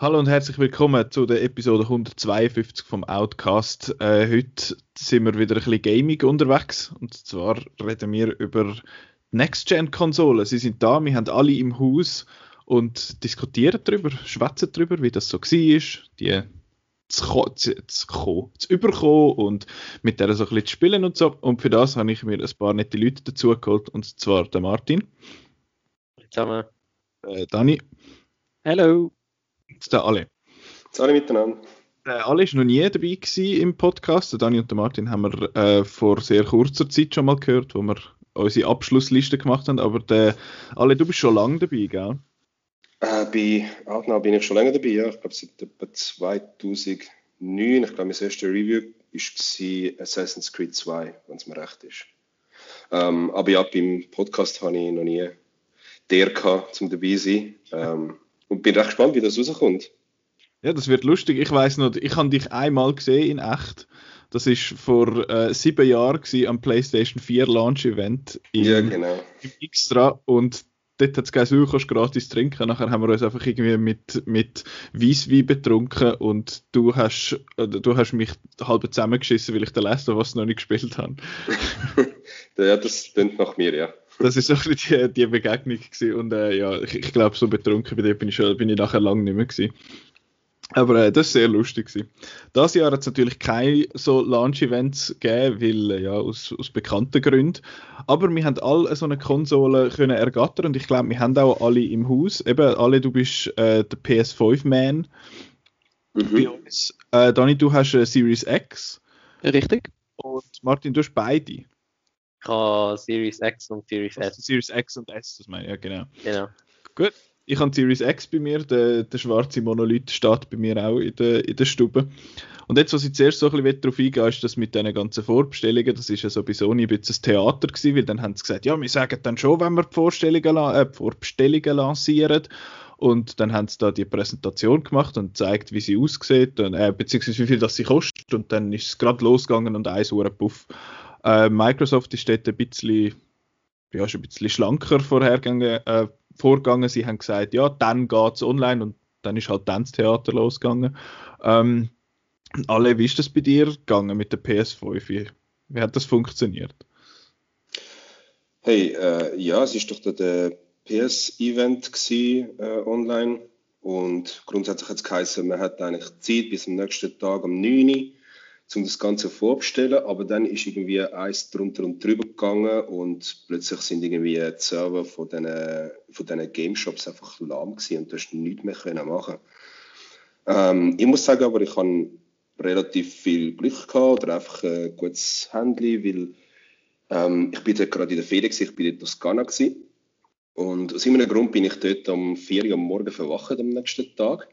Hallo und herzlich willkommen zu der Episode 152 vom Outcast. Äh, heute sind wir wieder ein bisschen gaming unterwegs und zwar reden wir über Next-Gen-Konsolen. Sie sind da, wir haben alle im Haus und diskutieren darüber, schwätzen darüber, wie das so war, die zu, zu, zu, zu überkommen und mit der so ein bisschen zu spielen und so. Und für das habe ich mir ein paar nette Leute dazu geholt und zwar der Martin. Zusammen. Äh, Dani. Hello der alle. Alle miteinander. Der alle ist noch nie dabei im Podcast. Der Dani und der Martin haben wir äh, vor sehr kurzer Zeit schon mal gehört, wo wir unsere Abschlussliste gemacht haben. Aber der alle, du bist schon lange dabei, gell? Äh, bei Outnow bin ich schon länger dabei, ja. Ich glaube seit etwa 2009. Ich glaube, mein erstes Review war Assassin's Creed 2, wenn es mir recht ist. Ähm, aber ja, beim Podcast habe ich noch nie der gehabt, zum dabei zu sein. Ähm, und bin recht gespannt, wie das rauskommt. Ja, das wird lustig. Ich weiß noch, ich habe dich einmal gesehen in echt. Das ist vor äh, sieben Jahren gewesen, am PlayStation 4 Launch Event in, ja, genau. im Extra und dort hat es gesagt, du kannst gratis trinken. Nachher haben wir uns einfach irgendwie mit, mit Weisswein betrunken und du hast, du hast mich halb zusammengeschissen, weil ich den Last was noch nicht gespielt habe. ja, das klingt nach mir, ja. Das ist so ein bisschen die, die Begegnung gewesen. und äh, ja, ich, ich glaube, so betrunken bei dir bin ich, schon, bin ich nachher lange nicht mehr gewesen. Aber äh, das ist sehr lustig. Gewesen. Das Jahr hat es natürlich keine so Launch-Events gegeben, weil, äh, ja, aus, aus bekannten Gründen. Aber wir haben alle so eine Konsole können ergattern und ich glaube, wir haben auch alle im Haus. Eben, alle, du bist äh, der PS5-Man mhm. bei uns. Äh, Dani, du hast eine Series X. Richtig. Und Martin, du hast beide. Ich habe Series X und Series S. Series X und S, das meine ich, ja, genau. Genau. Gut. Ich habe Series X bei mir, der, der schwarze Monolith steht bei mir auch in der, in der Stube. Und jetzt, was ich zuerst so ein bisschen darauf eingehe, ist das mit diesen ganzen Vorbestellungen, das ist ja so bei ein bisschen ein Theater gewesen, weil dann haben sie gesagt, ja, wir sagen dann schon, wenn wir die, Vorstellungen, äh, die Vorbestellungen lancieren. Und dann haben sie da die Präsentation gemacht und gezeigt, wie sie aussieht, und, äh, beziehungsweise wie viel das sie kostet. Und dann ist es gerade losgegangen und eins Uhr Puff äh, Microsoft ist dort ein bisschen, ja, schon ein bisschen schlanker vorhergegangen, äh, vorgegangen. Sie haben gesagt, ja, dann geht es online und dann ist halt dann das Theater losgegangen. Ähm, alle, wie ist das bei dir gegangen mit der PS5? Wie, wie hat das funktioniert? Hey, äh, ja, es ist doch der PS-Event äh, online und grundsätzlich hat es geheißen, man hat eigentlich Zeit bis am nächsten Tag um 9 Uhr um das Ganze vorzustellen, aber dann ist irgendwie eins drunter und drüber gegangen und plötzlich sind irgendwie die Server von diesen, von Game Shops einfach lahm gewesen und du hast nichts mehr können machen. Ähm, ich muss sagen, aber ich habe relativ viel Glück gehabt oder einfach ein gutes Handy, weil ähm, ich bin gerade in der Ferien gewesen, ich bin in Toskana gewesen. Und aus irgendeinem Grund bin ich dort um 4 Uhr am Morgen verwacht am nächsten Tag.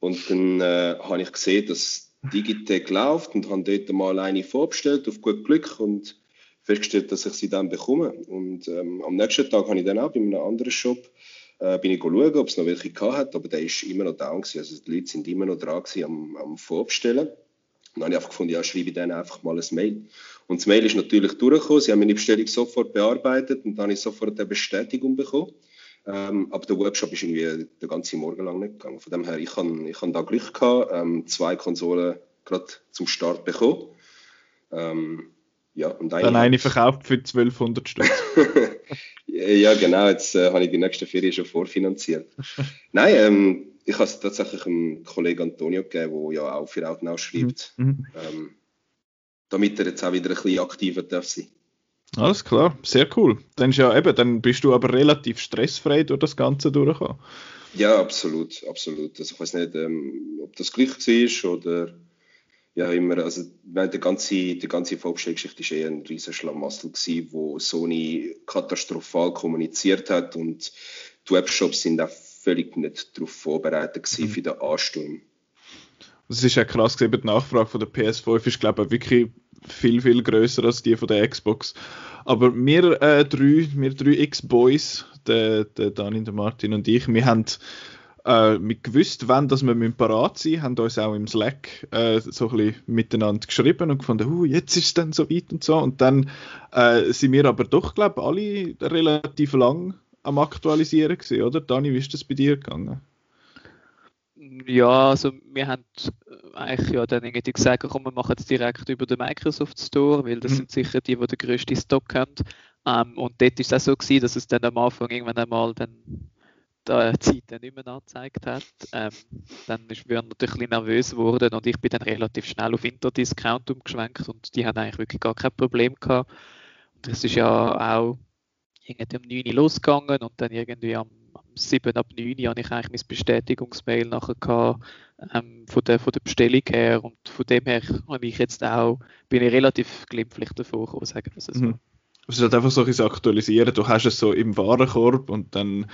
Und dann äh, habe ich gesehen, dass Digitec läuft und habe dort mal eine vorbestellt, auf gut Glück und festgestellt, dass ich sie dann bekomme. Und ähm, am nächsten Tag habe ich dann auch bei einem anderen Shop äh, bin ich schauen, ob es noch welche gehabt hat, aber der ist immer noch down gewesen. Also die Leute sind immer noch dran gewesen, am, am Vorbestellen. Und dann habe ich einfach gefunden, ja, schreibe ich denen einfach mal ein Mail. Und das Mail ist natürlich durchgekommen. Sie haben meine Bestellung sofort bearbeitet und dann habe ich sofort eine Bestätigung bekommen. Ähm, aber der Workshop ist irgendwie den ganzen Morgen lang nicht gegangen. Von dem her, ich habe ich hab da Glück gehabt, ähm, zwei Konsolen gerade zum Start bekommen. Ähm, ja, und eine Dann eine verkauft für 1200 Stück. ja, genau. Jetzt äh, habe ich die nächste Ferien schon vorfinanziert. Nein, ähm, ich habe es tatsächlich einem Kollegen Antonio gegeben, der ja auch für Outnow schreibt, mhm. mhm. ähm, damit er jetzt auch wieder ein bisschen aktiver darf sein alles klar, sehr cool. Dann, ist ja eben, dann bist du aber relativ stressfrei durch das Ganze durchgekommen. Ja, absolut, absolut. Also ich weiß nicht, ähm, ob das Glück war oder ja immer. Also die ganze, die ganze Vorbestellgeschichte war eher ein riesen Schlamassel gewesen, wo Sony katastrophal kommuniziert hat und die Webshops sind auch völlig nicht darauf vorbereitet gewesen mhm. für den Ansturm. Das ist ja krass gesehen, die Nachfrage von der PS5 ist glaube ich wirklich viel, viel größer als die von der Xbox. Aber wir äh, drei, wir drei X-Boys, der, der Dani, der Martin und ich, wir haben äh, gewusst, wann dass wir parat sein haben uns auch im Slack äh, so ein bisschen miteinander geschrieben und gefunden, uh, jetzt ist es dann so weit und so. Und dann äh, sind wir aber doch, glaube ich, alle relativ lang am Aktualisieren gewesen, oder? Dani, wie ist das bei dir gegangen? Ja, also wir haben äh, eigentlich ja dann irgendwie gesagt, komm, wir machen es direkt über den Microsoft Store, weil das mhm. sind sicher die, die den grössten Stock haben. Ähm, und dort ist es auch so gewesen, dass es dann am Anfang irgendwann einmal dann die Zeit nicht mehr angezeigt hat. Ähm, dann ist wir natürlich ein bisschen nervös geworden und ich bin dann relativ schnell auf Interdiscount umgeschwenkt und die haben eigentlich wirklich gar kein Problem gehabt. Und es ist ja auch irgendwie um 9 Uhr losgegangen und dann irgendwie am 7 ab 9 Uhr habe ich eigentlich mein Bestätigungsmail nachher gehabt, ähm, von, der, von der Bestellung her und von dem her habe ich jetzt auch, bin ich relativ glimpflich davor gekommen, sagen wir es so. Mhm. Es ist halt einfach so ein aktualisieren, du hast es so im Warenkorb und dann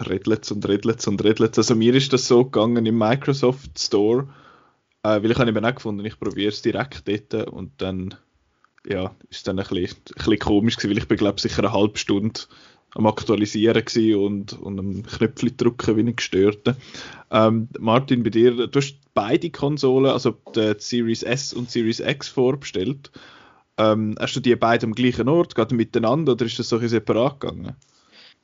redlet und redlet und redlet. Also mir ist das so gegangen im Microsoft Store, äh, weil ich habe eben auch gefunden, ich probiere es direkt dort und dann ja, ist dann ein bisschen, ein bisschen komisch gewesen, weil ich bin glaube sicher eine halbe Stunde am Aktualisieren und, und am Knöpfchen drücken wie ein Gestörter. Ähm, Martin, bei dir, du hast beide Konsolen, also die Series S und Series X vorbestellt. Ähm, hast du die beide am gleichen Ort, gerade miteinander, oder ist das so separat gegangen?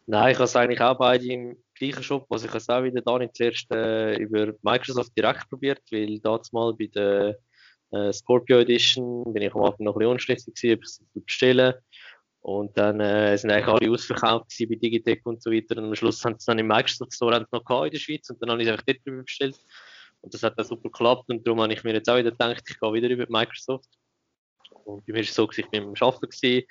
Nein, ich habe es eigentlich auch beide im gleichen Shop. Also ich habe es auch wieder da nicht zuerst äh, über Microsoft direkt probiert, weil damals mal bei der äh, Scorpio Edition bin ich am Anfang noch ein bisschen unschlüssig ob ich es bestellen und dann äh, sind eigentlich alle ausverkauft bei Digitec und so weiter. Und am Schluss haben sie es dann im Microsoft Store noch in der Schweiz und dann habe ich es einfach dort drüber bestellt. Und das hat dann super geklappt und darum habe ich mir jetzt auch wieder gedacht, ich gehe wieder über Microsoft. Und bei mir war es so, ich war beim Arbeiten gewesen.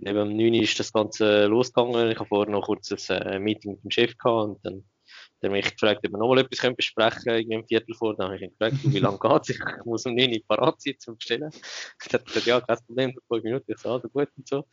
Und eben um 9 Uhr ist das Ganze losgegangen. Ich habe vorher noch kurz ein äh, Meeting mit dem Chef gehabt und dann hat er mich gefragt, ob wir nochmal etwas besprechen können, irgendwie ein Viertel vor. Dann habe ich ihn gefragt, wie lange geht es? Ich muss um 9 Uhr parat sein zum Bestellen. Er hat gesagt, ja, kein Problem, 5 Minuten. Ich so, also gut und so.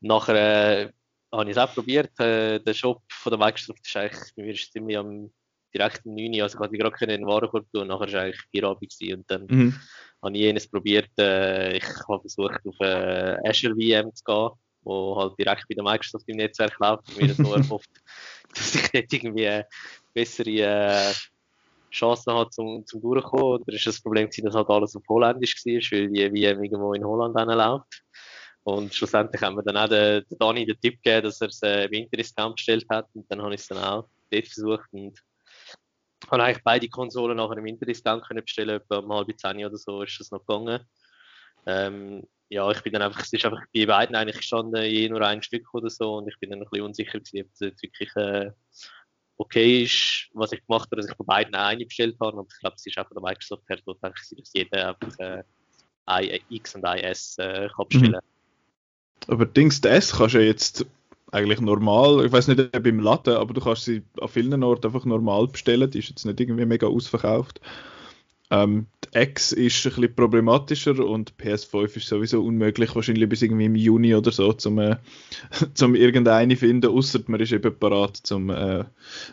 Nachher äh, habe ich es auch probiert. Äh, der Shop von der Microsoft ist eigentlich, bei mir ist ziemlich am direkt um 9 Uhr, also ich gerade in den Warenkorb tun und nachher war eigentlich Feierabend und dann mhm. habe ich jenes probiert, äh, ich habe versucht auf äh, Azure VM zu gehen, wo halt direkt bei der Microsoft im Netzwerk läuft und mir so erhofft, dass ich dort irgendwie bessere äh, Chancen habe zum, zum Durchkommen. Oder ist das Problem gewesen, dass halt alles auf Holländisch war, weil die VM irgendwo in Holland läuft. Und schlussendlich haben wir dann auch den, den den Tipp gegeben, dass er es äh, im Interdiscount bestellt hat. Und dann habe ich es dann auch dort versucht. Und habe eigentlich beide Konsolen nachher im Interdiscount können bestellen, etwa um halb zehn oder so ist das noch gegangen. Ähm, ja, ich bin dann einfach, es ist einfach bei beiden eigentlich gestanden, je nur ein Stück oder so und ich bin dann ein bisschen unsicher gewesen, ob das jetzt wirklich äh, okay ist, was ich gemacht habe, dass ich von beiden eine bestellt habe, aber ich glaube, es ist von der Microsoft her so, ich, dass jeder einfach äh, X und IS äh, kann bestellen. Mhm. Aber Dings S kannst du ja jetzt eigentlich normal, ich weiß nicht ob im Laden, aber du kannst sie an vielen Orten einfach normal bestellen, die ist jetzt nicht irgendwie mega ausverkauft. Ähm, die X ist ein bisschen problematischer und PS5 ist sowieso unmöglich, wahrscheinlich bis irgendwie im Juni oder so, zum, äh, zum irgendeine finden, außer man ist eben parat, zum äh,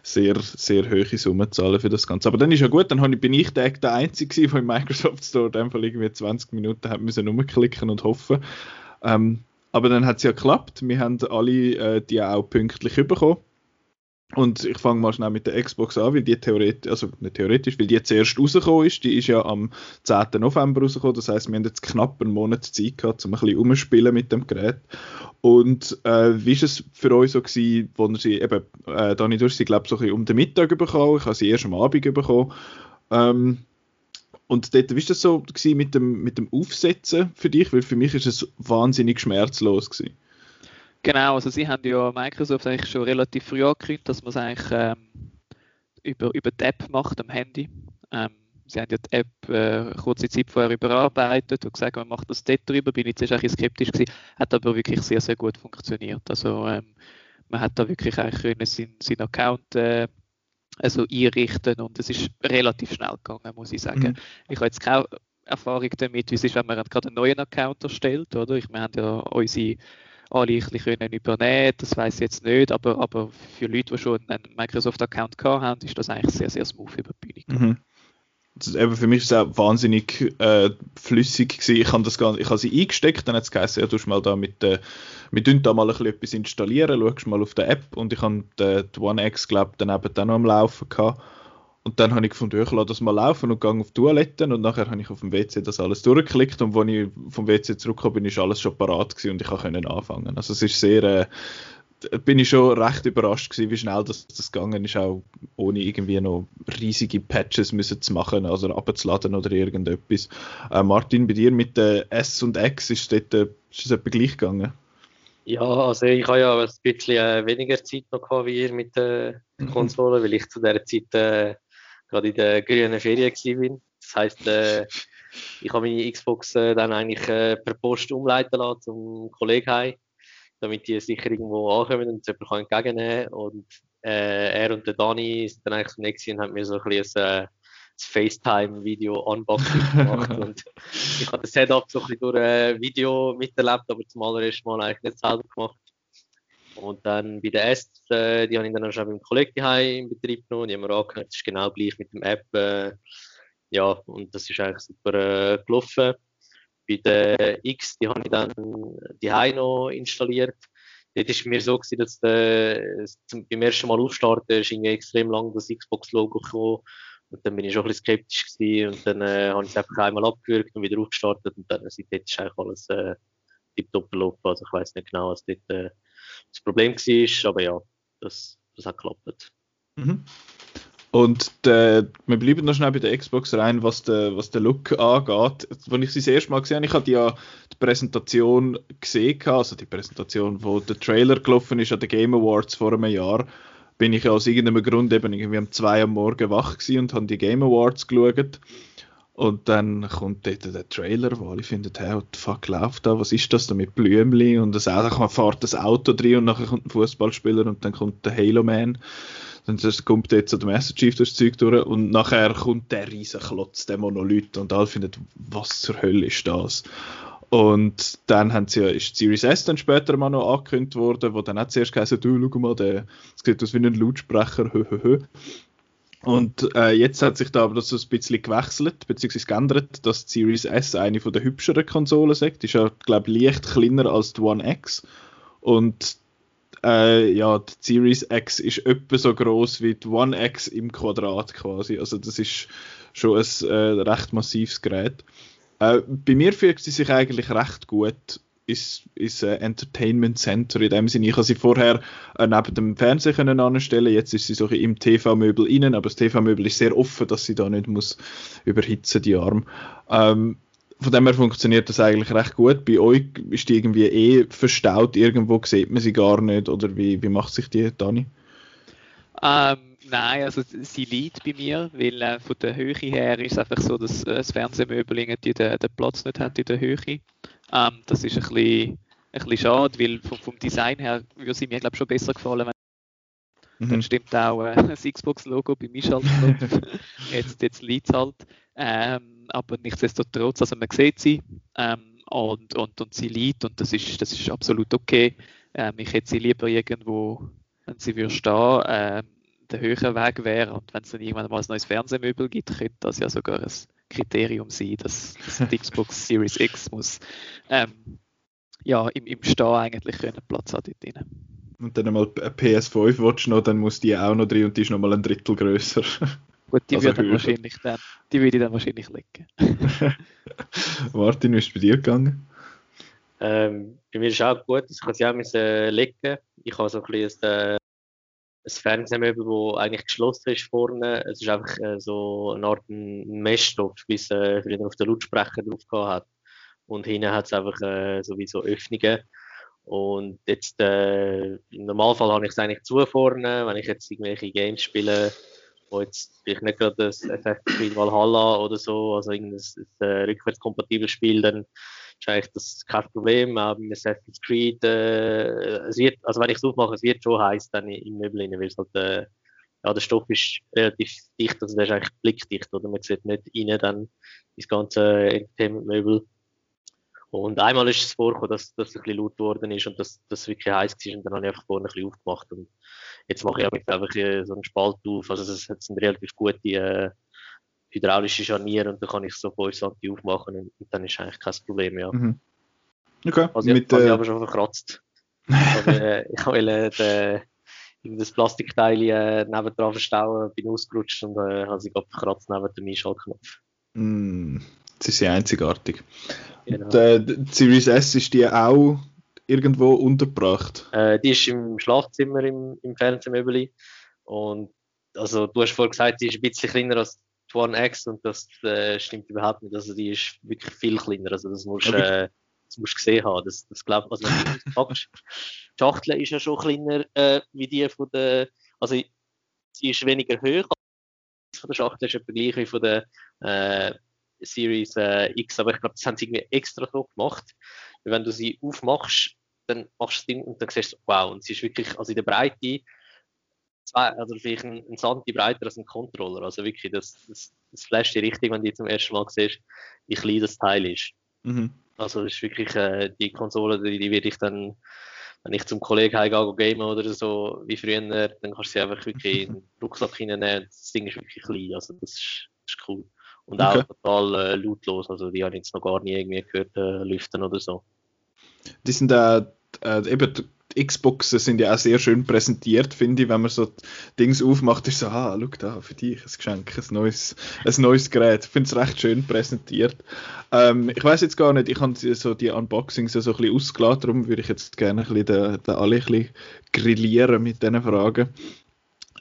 sehr, sehr hohe Summen zu zahlen für das Ganze. Aber dann ist ja gut, dann ich, bin ich der, der Einzige, der im Microsoft Store einfach irgendwie 20 Minuten hat müssen rumklicken und hoffen. Ähm, aber dann hat es ja geklappt. Wir haben alle äh, die auch pünktlich bekommen. Und ich fange mal schnell mit der Xbox an, weil die theoretisch, also nicht theoretisch, weil die zuerst rausgekommen ist. Die ist ja am 10. November rausgekommen. Das heißt, wir haben jetzt knapp einen Monat Zeit gehabt, um ein bisschen umzuspielen mit dem Gerät. Und äh, wie ist es für euch so gewesen, wo ihr sie eben, äh, Dani, du hast sie, glaube ich, so ein bisschen um den Mittag bekommen. Ich habe sie erst am Abend bekommen. Ähm, und dort, wie war das so mit dem, mit dem Aufsetzen für dich? Weil für mich ist es wahnsinnig schmerzlos gewesen. Genau, also sie haben ja Microsoft eigentlich schon relativ früh angekündigt, dass man es eigentlich ähm, über, über die App macht am Handy. Ähm, sie haben ja die App äh, kurze Zeit vorher überarbeitet und gesagt, man macht das dort drüber. Bin ich zuerst ein bisschen skeptisch gewesen, hat aber wirklich sehr, sehr gut funktioniert. Also ähm, man hat da wirklich eigentlich seinen, seinen Account äh, also einrichten und es ist relativ schnell gegangen, muss ich sagen. Mhm. Ich habe jetzt keine Erfahrung damit, wie es ist, wenn man gerade einen neuen Account erstellt, oder? Ich, wir haben ja unsere alle ein bisschen können übernehmen, das weiß ich jetzt nicht, aber, aber für Leute, die schon einen Microsoft-Account haben, ist das eigentlich sehr, sehr smooth über die Bühne mhm. Eben für mich ist es auch wahnsinnig äh, flüssig gewesen. Ich habe das Ganze, ich habe sie eingesteckt, dann hat es geheißen, ja, du mal da mit, äh, wir da mal ein etwas installieren, schaust mal auf der App und ich habe die, die One X, glaube dann eben dann noch am Laufen gehabt. Und dann habe ich gefunden, ich lasse das mal laufen und gehe auf die Toiletten und nachher habe ich auf dem WC das alles durchgeklickt und als ich vom WC zurückgekommen bin, ist alles schon parat gewesen und ich konnte anfangen. Also es ist sehr, äh, bin ich schon recht überrascht gewesen, wie schnell das, das gegangen ist, auch ohne irgendwie noch riesige Patches müssen zu machen, also abzuladen oder irgendetwas. Äh, Martin, bei dir mit der S und X ist, dort, ist das etwa gleich gegangen? Ja, also ich habe ja ein bisschen äh, weniger Zeit noch gehabt wie ihr mit der mhm. Konsole, weil ich zu der Zeit äh, gerade in der grünen Ferien war. Das heisst, äh, ich habe meine Xbox äh, dann eigentlich äh, per Post umleiten lassen zum Kollegen heim, damit die sicher irgendwo ankommen und es jemand entgegennehmen kann. Und äh, er und der Dani sind dann eigentlich zum nächsten und haben mir so ein bisschen ein, äh, FaceTime-Video-Unboxing gemacht. und ich habe das Setup so ein bisschen durch ein Video miterlebt, aber zum allerersten Mal eigentlich nicht selber gemacht. Und dann bei der S, äh, die habe ich dann schon beim Kollegen im Betrieb genommen, die haben wir angehört, das ist genau gleich mit dem App. Äh, ja, und das ist eigentlich super äh, gelaufen. Bei der X, die habe ich dann die noch installiert. Dort war mir so, gewesen, dass äh, zum, beim ersten Mal aufstarten ist extrem lang das Xbox-Logo gekommen. Und dann bin ich schon ein bisschen skeptisch gewesen. Und dann äh, habe ich es einfach einmal abgewürgt und wieder aufgestartet. Und dann seitdem ist eigentlich alles äh, tiptop gelaufen. Also ich weiß nicht genau, was dort äh, das Problem war, aber ja, das, das hat geklappt. Mhm. Und der, wir bleiben noch schnell bei der Xbox rein, was den was der Look angeht. Als ich sie das erste Mal gesehen habe, ich hatte ja die Präsentation gesehen, also die Präsentation, wo der Trailer gelaufen ist an den Game Awards vor einem Jahr, bin ich aus irgendeinem Grund eben irgendwie um zwei am Morgen wach gewesen und habe die Game Awards geschaut. Und dann kommt dort der Trailer, wo alle finden, hey, what the fuck läuft da, was ist das da mit Blümli? Und das man fährt das Auto drin und nachher kommt ein Fußballspieler und dann kommt der Halo Man. Dann kommt jetzt so der Master Chief das Zeug durch und nachher kommt der riesen Klotz, der Monolith und alle finden, was zur Hölle ist das? Und dann haben sie, ist Series S dann später mal noch angekündigt worden, wo dann auch zuerst gesagt du, schau mal, der, das sieht aus wie ein Lautsprecher, hö, hö, hö. Und äh, jetzt hat sich da aber das so ein bisschen gewechselt, beziehungsweise geändert, dass die Series S eine von der hübscheren Konsolen ist. Die ist ja, glaube ich, leicht kleiner als die One X. Und äh, ja, die Series X ist etwa so groß wie die One X im Quadrat quasi. Also das ist schon ein äh, recht massives Gerät. Äh, bei mir fühlt sie sich eigentlich recht gut ist, ist ein Entertainment Center in dem Sinne. Ich habe sie vorher äh, neben dem Fernseher können anstellen, jetzt ist sie so im TV-Möbel innen, aber das TV-Möbel ist sehr offen, dass sie da nicht muss überhitzen die Arm. Ähm, von dem her funktioniert das eigentlich recht gut. Bei euch ist die irgendwie eh verstaut irgendwo, sieht man sie gar nicht oder wie, wie macht sich die, Dani? Ähm, nein, also sie liegt bei mir, weil äh, von der Höhe her ist es einfach so, dass äh, das Fernsehmöbel irgendwie den, den Platz nicht hat in der Höhe. Ähm, das ist ein bisschen, ein bisschen schade, weil vom, vom Design her würde sie mir glaube schon besser gefallen, wenn mhm. dann stimmt auch äh, das Xbox-Logo bei Einschaltknopf. jetzt jetzt liegt es halt. Ähm, aber nichtsdestotrotz, also man sieht sie ähm, und, und, und sie liegt und das ist, das ist absolut okay. Ähm, ich hätte sie lieber irgendwo, wenn sie würde stehen, ähm, der höhere Weg wäre und wenn es dann irgendwann mal ein neues Fernsehmöbel gibt, könnte das ja sogar ein Kriterium sein, dass, dass die Xbox Series X muss ähm, ja, im, im Stehen eigentlich können Platz haben dort drin. Und dann mal eine PS5 willst noch, dann muss die auch noch drin und die ist noch mal ein Drittel größer. Gut, die, also würde wahrscheinlich dann, die würde ich dann wahrscheinlich legen. Martin, wie ist es bei dir gegangen? Ähm, bei mir ist es auch gut, ich kann sie auch müssen legen. Ich habe so ein bisschen äh, ein Fernsehmöbel, das eigentlich geschlossen ist vorne. Es ist einfach äh, so eine Art Messstoff, wie es äh, früher auf den Lautsprecher drauf hat. Und hinten hat es einfach äh, sowieso Öffnungen. Und jetzt, äh, im Normalfall habe ich es eigentlich zu vorne, wenn ich jetzt irgendwelche Games spiele, wo jetzt vielleicht nicht gerade das Creed Valhalla oder so, also irgendein äh, rückwärtskompatibles Spiel, dann ist eigentlich das kein Problem. Auch beim Assassin's Creed, äh, es wird, also wenn ich es aufmache, es wird schon heiß dann im Möbel rein, weil es halt, äh, ja, der Stoff ist relativ dicht, also der ist eigentlich blickdicht, oder? Man sieht nicht rein dann ins ganze Entertainment-Möbel. Und einmal ist es vorgekommen, dass, es ein bisschen laut geworden ist und dass das wirklich heiß war und dann habe ich einfach vorne ein bisschen aufgemacht und jetzt mache ich einfach so einen Spalt auf, also das sind relativ gute äh, hydraulische Scharnier und dann kann ich so 5 cm aufmachen und, und, dann ist eigentlich kein Problem, ja. Mhm. Okay. Also, Mit, ich, äh, ich aber schon verkratzt. aber, äh, ich will äh, das Plastikteil äh, nebendran verstauen, bin ausgerutscht und äh, habe sie gerade verkratzt neben dem Einschaltknopf. Mm, ist ja einzigartig. Genau. Und, äh, die Series S ist die auch irgendwo untergebracht? Äh, die ist im Schlafzimmer im, im Fernsehmöbel. Und also du hast vorhin gesagt, sie ist ein bisschen kleiner als die One X und das äh, stimmt überhaupt nicht. Also die ist wirklich viel kleiner. Also das musst, äh, das musst du gesehen haben. Das, das glaub, also wenn du packst. Die Schachtel ist ja schon kleiner äh, wie die von der. Also sie ist weniger hoch. Von der Schachtel ist etwa gleich wie von der äh, Series äh, X, aber ich glaube, das haben sie irgendwie extra so gemacht. Wenn du sie aufmachst, dann machst du das Ding und dann siehst du, wow, und sie ist wirklich, also in der Breite, zwei, also vielleicht ein, ein Santi breiter als ein Controller. Also wirklich, das, das, das flasht dir richtig, wenn du zum ersten Mal siehst, wie klein das Teil ist. Mhm. Also das ist wirklich äh, die Konsole, die, die werde ich dann, wenn ich zum Kollegen heimgehe, gamen oder so, wie früher, dann kannst du sie einfach wirklich in den Rucksack hineinnehmen. Das Ding ist wirklich klein, also das ist, das ist cool. Und okay. auch total äh, lautlos, also die habe ich jetzt noch gar nie irgendwie gehört, äh, lüften oder so. Die sind äh, äh, eben die Xboxen sind ja auch sehr schön präsentiert, finde ich, wenn man so Dings aufmacht, ist so, ah, schau da, für dich ein Geschenk, ein neues, ein neues Gerät. Ich finde es recht schön präsentiert. Ähm, ich weiß jetzt gar nicht, ich habe so die Unboxings so ein bisschen ausgeladen, darum würde ich jetzt gerne ein bisschen den, den alle ein bisschen grillieren mit diesen Fragen.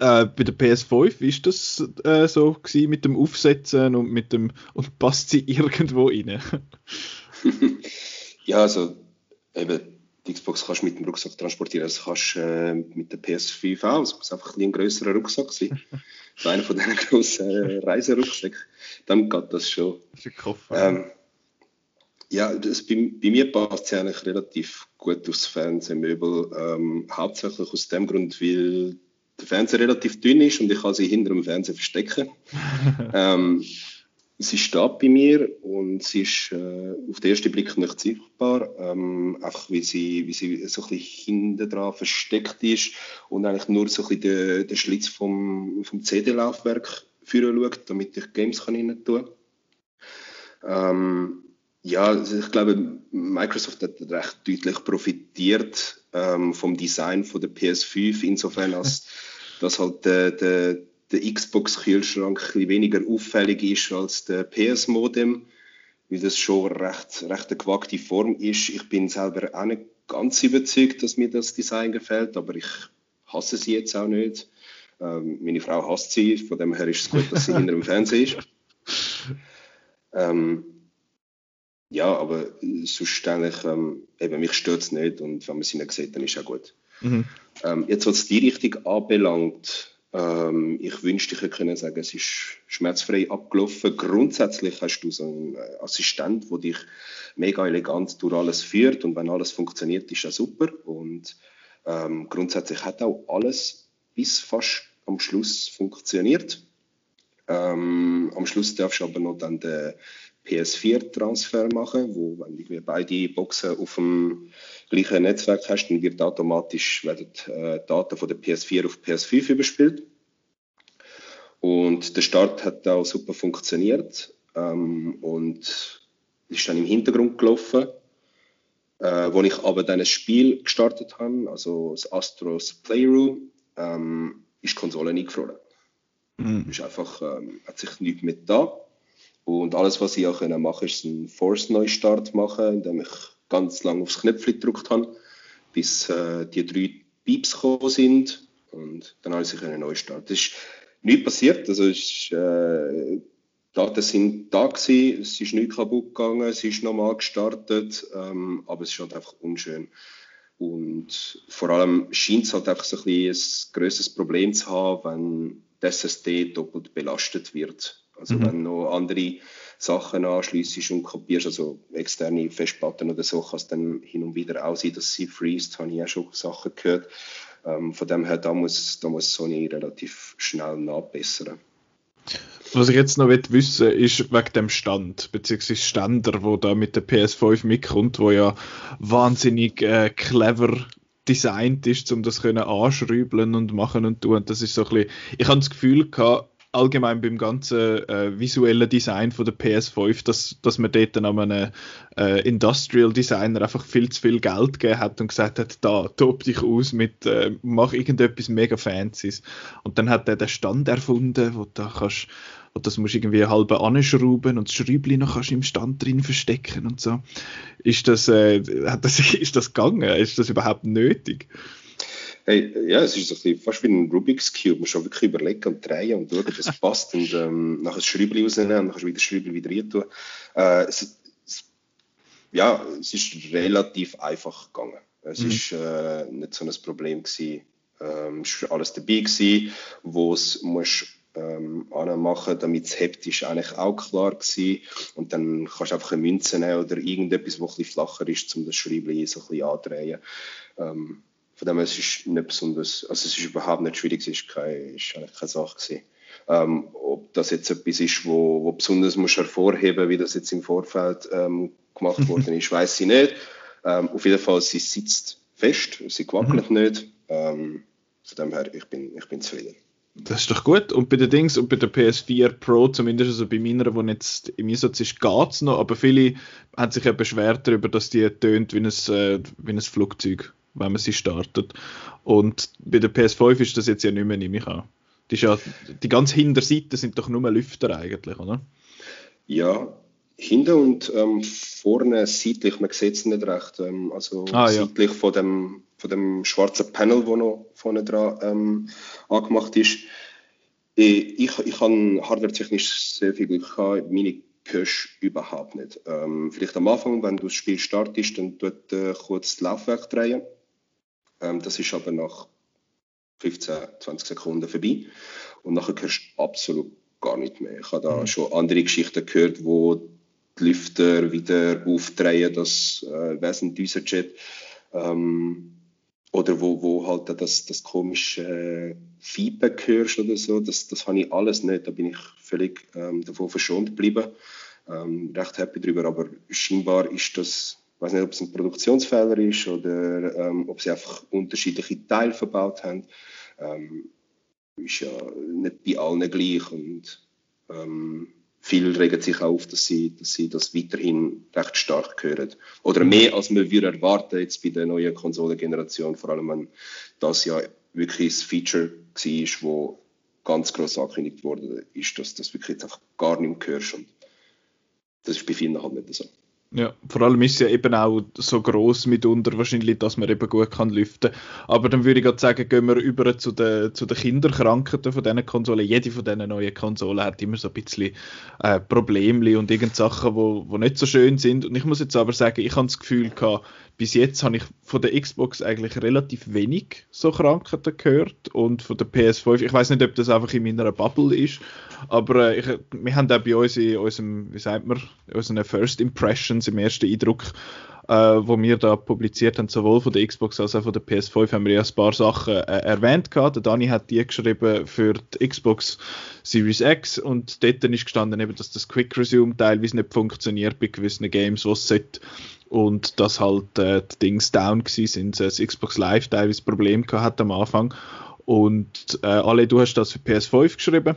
Äh, bei der PS5 ist das äh, so gewesen mit dem Aufsetzen und mit dem und passt sie irgendwo rein? ja, also eben die Xbox kannst du mit dem Rucksack transportieren. Das kannst du äh, mit der PS5 auch. Es muss einfach ein, ein größerer Rucksack sein. so einer von diesen grossen äh, Reiserucksäcken. Dann geht das schon. Das ist Koffer. Ähm, ja, das, bei, bei, mir passt es eigentlich relativ gut aufs Fernsehmöbel. Ähm, hauptsächlich aus dem Grund, weil der Fernseher relativ dünn ist und ich kann sie hinter dem Fernseher verstecken. ähm, sie steht bei mir und sie ist äh, auf den ersten Blick nicht sichtbar, ähm, einfach wie sie, wie sie so ein bisschen hinten dran versteckt ist und eigentlich nur so ein bisschen den, den Schlitz vom, vom CD-Laufwerk führen schaut, damit ich Games kann rein tun ähm, ja, also ich glaube, Microsoft hat recht deutlich profitiert ähm, vom Design von der PS5, insofern als dass halt der, der der Xbox-Kühlschrank ein weniger auffällig ist als der PS-Modem, weil das schon recht, recht eine gewagte Form ist. Ich bin selber auch nicht ganz überzeugt, dass mir das Design gefällt, aber ich hasse sie jetzt auch nicht. Ähm, meine Frau hasst sie, von dem her ist es gut, dass sie hinter dem Fernseher ist. Ähm, ja, aber sonst eigentlich, ähm, eben, mich stört es nicht und wenn man sie nicht sieht, dann ist es auch gut. Mhm. Ähm, jetzt, was die Richtung anbelangt, ähm, ich wünschte, ich können sagen, es ist schmerzfrei abgelaufen. Grundsätzlich hast du so einen äh, Assistent, der dich mega elegant durch alles führt und wenn alles funktioniert, ist das super. Und ähm, grundsätzlich hat auch alles bis fast am Schluss funktioniert. Ähm, am Schluss darfst du aber noch dann den PS4-Transfer machen, wo wenn du beide Boxen auf dem gleichen Netzwerk hast, dann wird automatisch werden äh, Daten von der PS4 auf PS5 überspielt. Und der Start hat auch super funktioniert ähm, und ist dann im Hintergrund gelaufen. Äh, wo ich aber dann ein Spiel gestartet habe, also das Astros Playroom, ähm, ist die Konsole eingefroren. Mhm. Ist einfach, ähm, hat sich nichts mehr da. Und alles, was ich auch machen konnte, ist einen Force-Neustart machen, indem ich ganz lange aufs Knöpfchen gedrückt habe, bis äh, die drei Pieps gekommen sind. Und dann habe ich einen neu starten. Das ist nichts passiert. Also ist, äh, Daten sind da gewesen, es ist nicht kaputt gegangen, es ist nochmal gestartet, ähm, aber es ist halt einfach unschön. Und vor allem scheint es halt einfach so ein, ein grösseres Problem zu haben, wenn die SSD doppelt belastet wird. Also mhm. wenn noch andere Sachen anschließt und kopierst, also externe Festplatten oder so, kann es dann hin und wieder auch sein, dass sie freest, habe ich auch schon Sachen gehört. Ähm, von dem her, da muss, da muss Sony relativ schnell nachbessern. Was ich jetzt noch wissen ist wegen dem Stand, beziehungsweise Ständer, wo da mit der PS5 mitkommt, wo ja wahnsinnig äh, clever designt ist, um das können anschrübeln und machen und tun. Das ist so ein bisschen, ich habe das Gefühl gehabt, allgemein beim ganzen äh, visuellen Design von der PS5, dass, dass man dort dann an einen äh, Industrial Designer einfach viel zu viel Geld gegeben hat und gesagt hat, da, top dich aus mit, äh, mach irgendetwas mega Fancies. Und dann hat er den Stand erfunden, wo da kannst und das musst du irgendwie halb anschrauben und das Schräubchen noch kannst du im Stand drin verstecken und so. Ist das, äh, hat das, ist das gegangen? Ist das überhaupt nötig? Hey, ja, es ist so ein bisschen, fast wie ein Rubik's Cube. Man muss schon wirklich überlegen und drehen und schauen, ob es passt und ähm, nachher das Schräubchen rausnehmen und du wieder das Schräubchen wieder rein tun. Äh, es, es, ja, es ist relativ einfach gegangen. Es mhm. ist äh, nicht so ein Problem gewesen. Ähm, es war alles dabei gewesen, wo es musst ähm, anmachen, damit es hebt, ist eigentlich auch klar gewesen. Und dann kannst du einfach eine Münze nehmen oder irgendetwas, was ein bisschen flacher ist, um das Schräubchen so ein bisschen anzudrehen. Ähm, von dem her, es ist nicht besonders, also es ist überhaupt nicht schwierig, es ist, keine, ist eigentlich keine Sache gewesen. Ähm, ob das jetzt etwas ist, wo, wo besonders muss hervorheben, wie das jetzt im Vorfeld ähm, gemacht worden ist, weiß ich nicht. Ähm, auf jeden Fall, sie sitzt fest, sie wackelt mhm. nicht. Ähm, von dem her, ich bin, ich bin zufrieden. Das ist doch gut. Und bei den Dings und bei der PS4 Pro, zumindest also bei meiner, die jetzt im Einsatz ist, geht es noch. Aber viele haben sich ja beschwert darüber, dass die tönt wie ein, äh, wie ein Flugzeug wenn man sie startet. Und bei der PS5 ist das jetzt ja nicht mehr, nehme ich an. Die, ja, die ganze Hinterseite sind doch nur Lüfter eigentlich, oder? Ja, hinten und ähm, vorne seitlich, man sieht es nicht recht, ähm, also ah, seitlich ja. von, dem, von dem schwarzen Panel, das noch vorne dran ähm, angemacht ist. Ich, ich, ich habe hardware-technisch sehr viel Glück gehabt, meine hörst überhaupt nicht. Ähm, vielleicht am Anfang, wenn du das Spiel startest, dann tut äh, kurz das Laufwerk drehen. Ähm, das ist aber nach 15, 20 Sekunden vorbei. Und nachher hörst du absolut gar nicht mehr. Ich habe da mhm. schon andere Geschichten gehört, wo die Lüfter wieder aufdrehen, das äh, Wesen Düsenjet. Ähm, oder wo, wo halt das, das komische äh, Feedback hörst oder so, das, das habe ich alles nicht. Da bin ich völlig ähm, davon verschont geblieben. Ähm, recht happy drüber, aber scheinbar ist das weiß nicht, ob es ein Produktionsfehler ist oder ähm, ob sie einfach unterschiedliche Teile verbaut haben. Ähm, ist ja nicht bei allen gleich und ähm, viele regen sich auf, dass sie, dass sie das weiterhin recht stark hören. Oder mehr als man würde erwarten jetzt bei der neuen Konsolengeneration, vor allem wenn das ja wirklich das Feature war, wo ganz groß angekündigt wurde, ist, dass das wirklich jetzt einfach gar nicht mehr hörst. Und das ist bei vielen halt nicht so. Ja, vor allem ist es ja eben auch so groß mitunter wahrscheinlich, dass man eben gut kann lüften. Aber dann würde ich gerade sagen, gehen wir über zu den, zu den Kinderkrankheiten von diesen Konsolen. Jede von diesen neuen Konsolen hat immer so ein bisschen äh, Probleme und irgend Sachen, wo, wo nicht so schön sind. Und ich muss jetzt aber sagen, ich habe das Gefühl gehabt, bis jetzt habe ich von der Xbox eigentlich relativ wenig so Krankheiten gehört und von der PS5, ich weiß nicht, ob das einfach in meiner Bubble ist, aber äh, ich, wir haben auch bei uns in unserem, wie sagt man, unseren First Impressions, im ersten Eindruck, äh, wo wir da publiziert haben, sowohl von der Xbox als auch von der PS5, haben wir ja ein paar Sachen äh, erwähnt gehabt. Der Dani hat die geschrieben für die Xbox Series X und dort ist gestanden eben, dass das Quick Resume teilweise nicht funktioniert bei gewissen Games, was sollte. Und dass halt äh, die Dings down gewesen sind, das Xbox Live teilweise Problem gehabt am Anfang. Und äh, alle, du hast das für PS5 geschrieben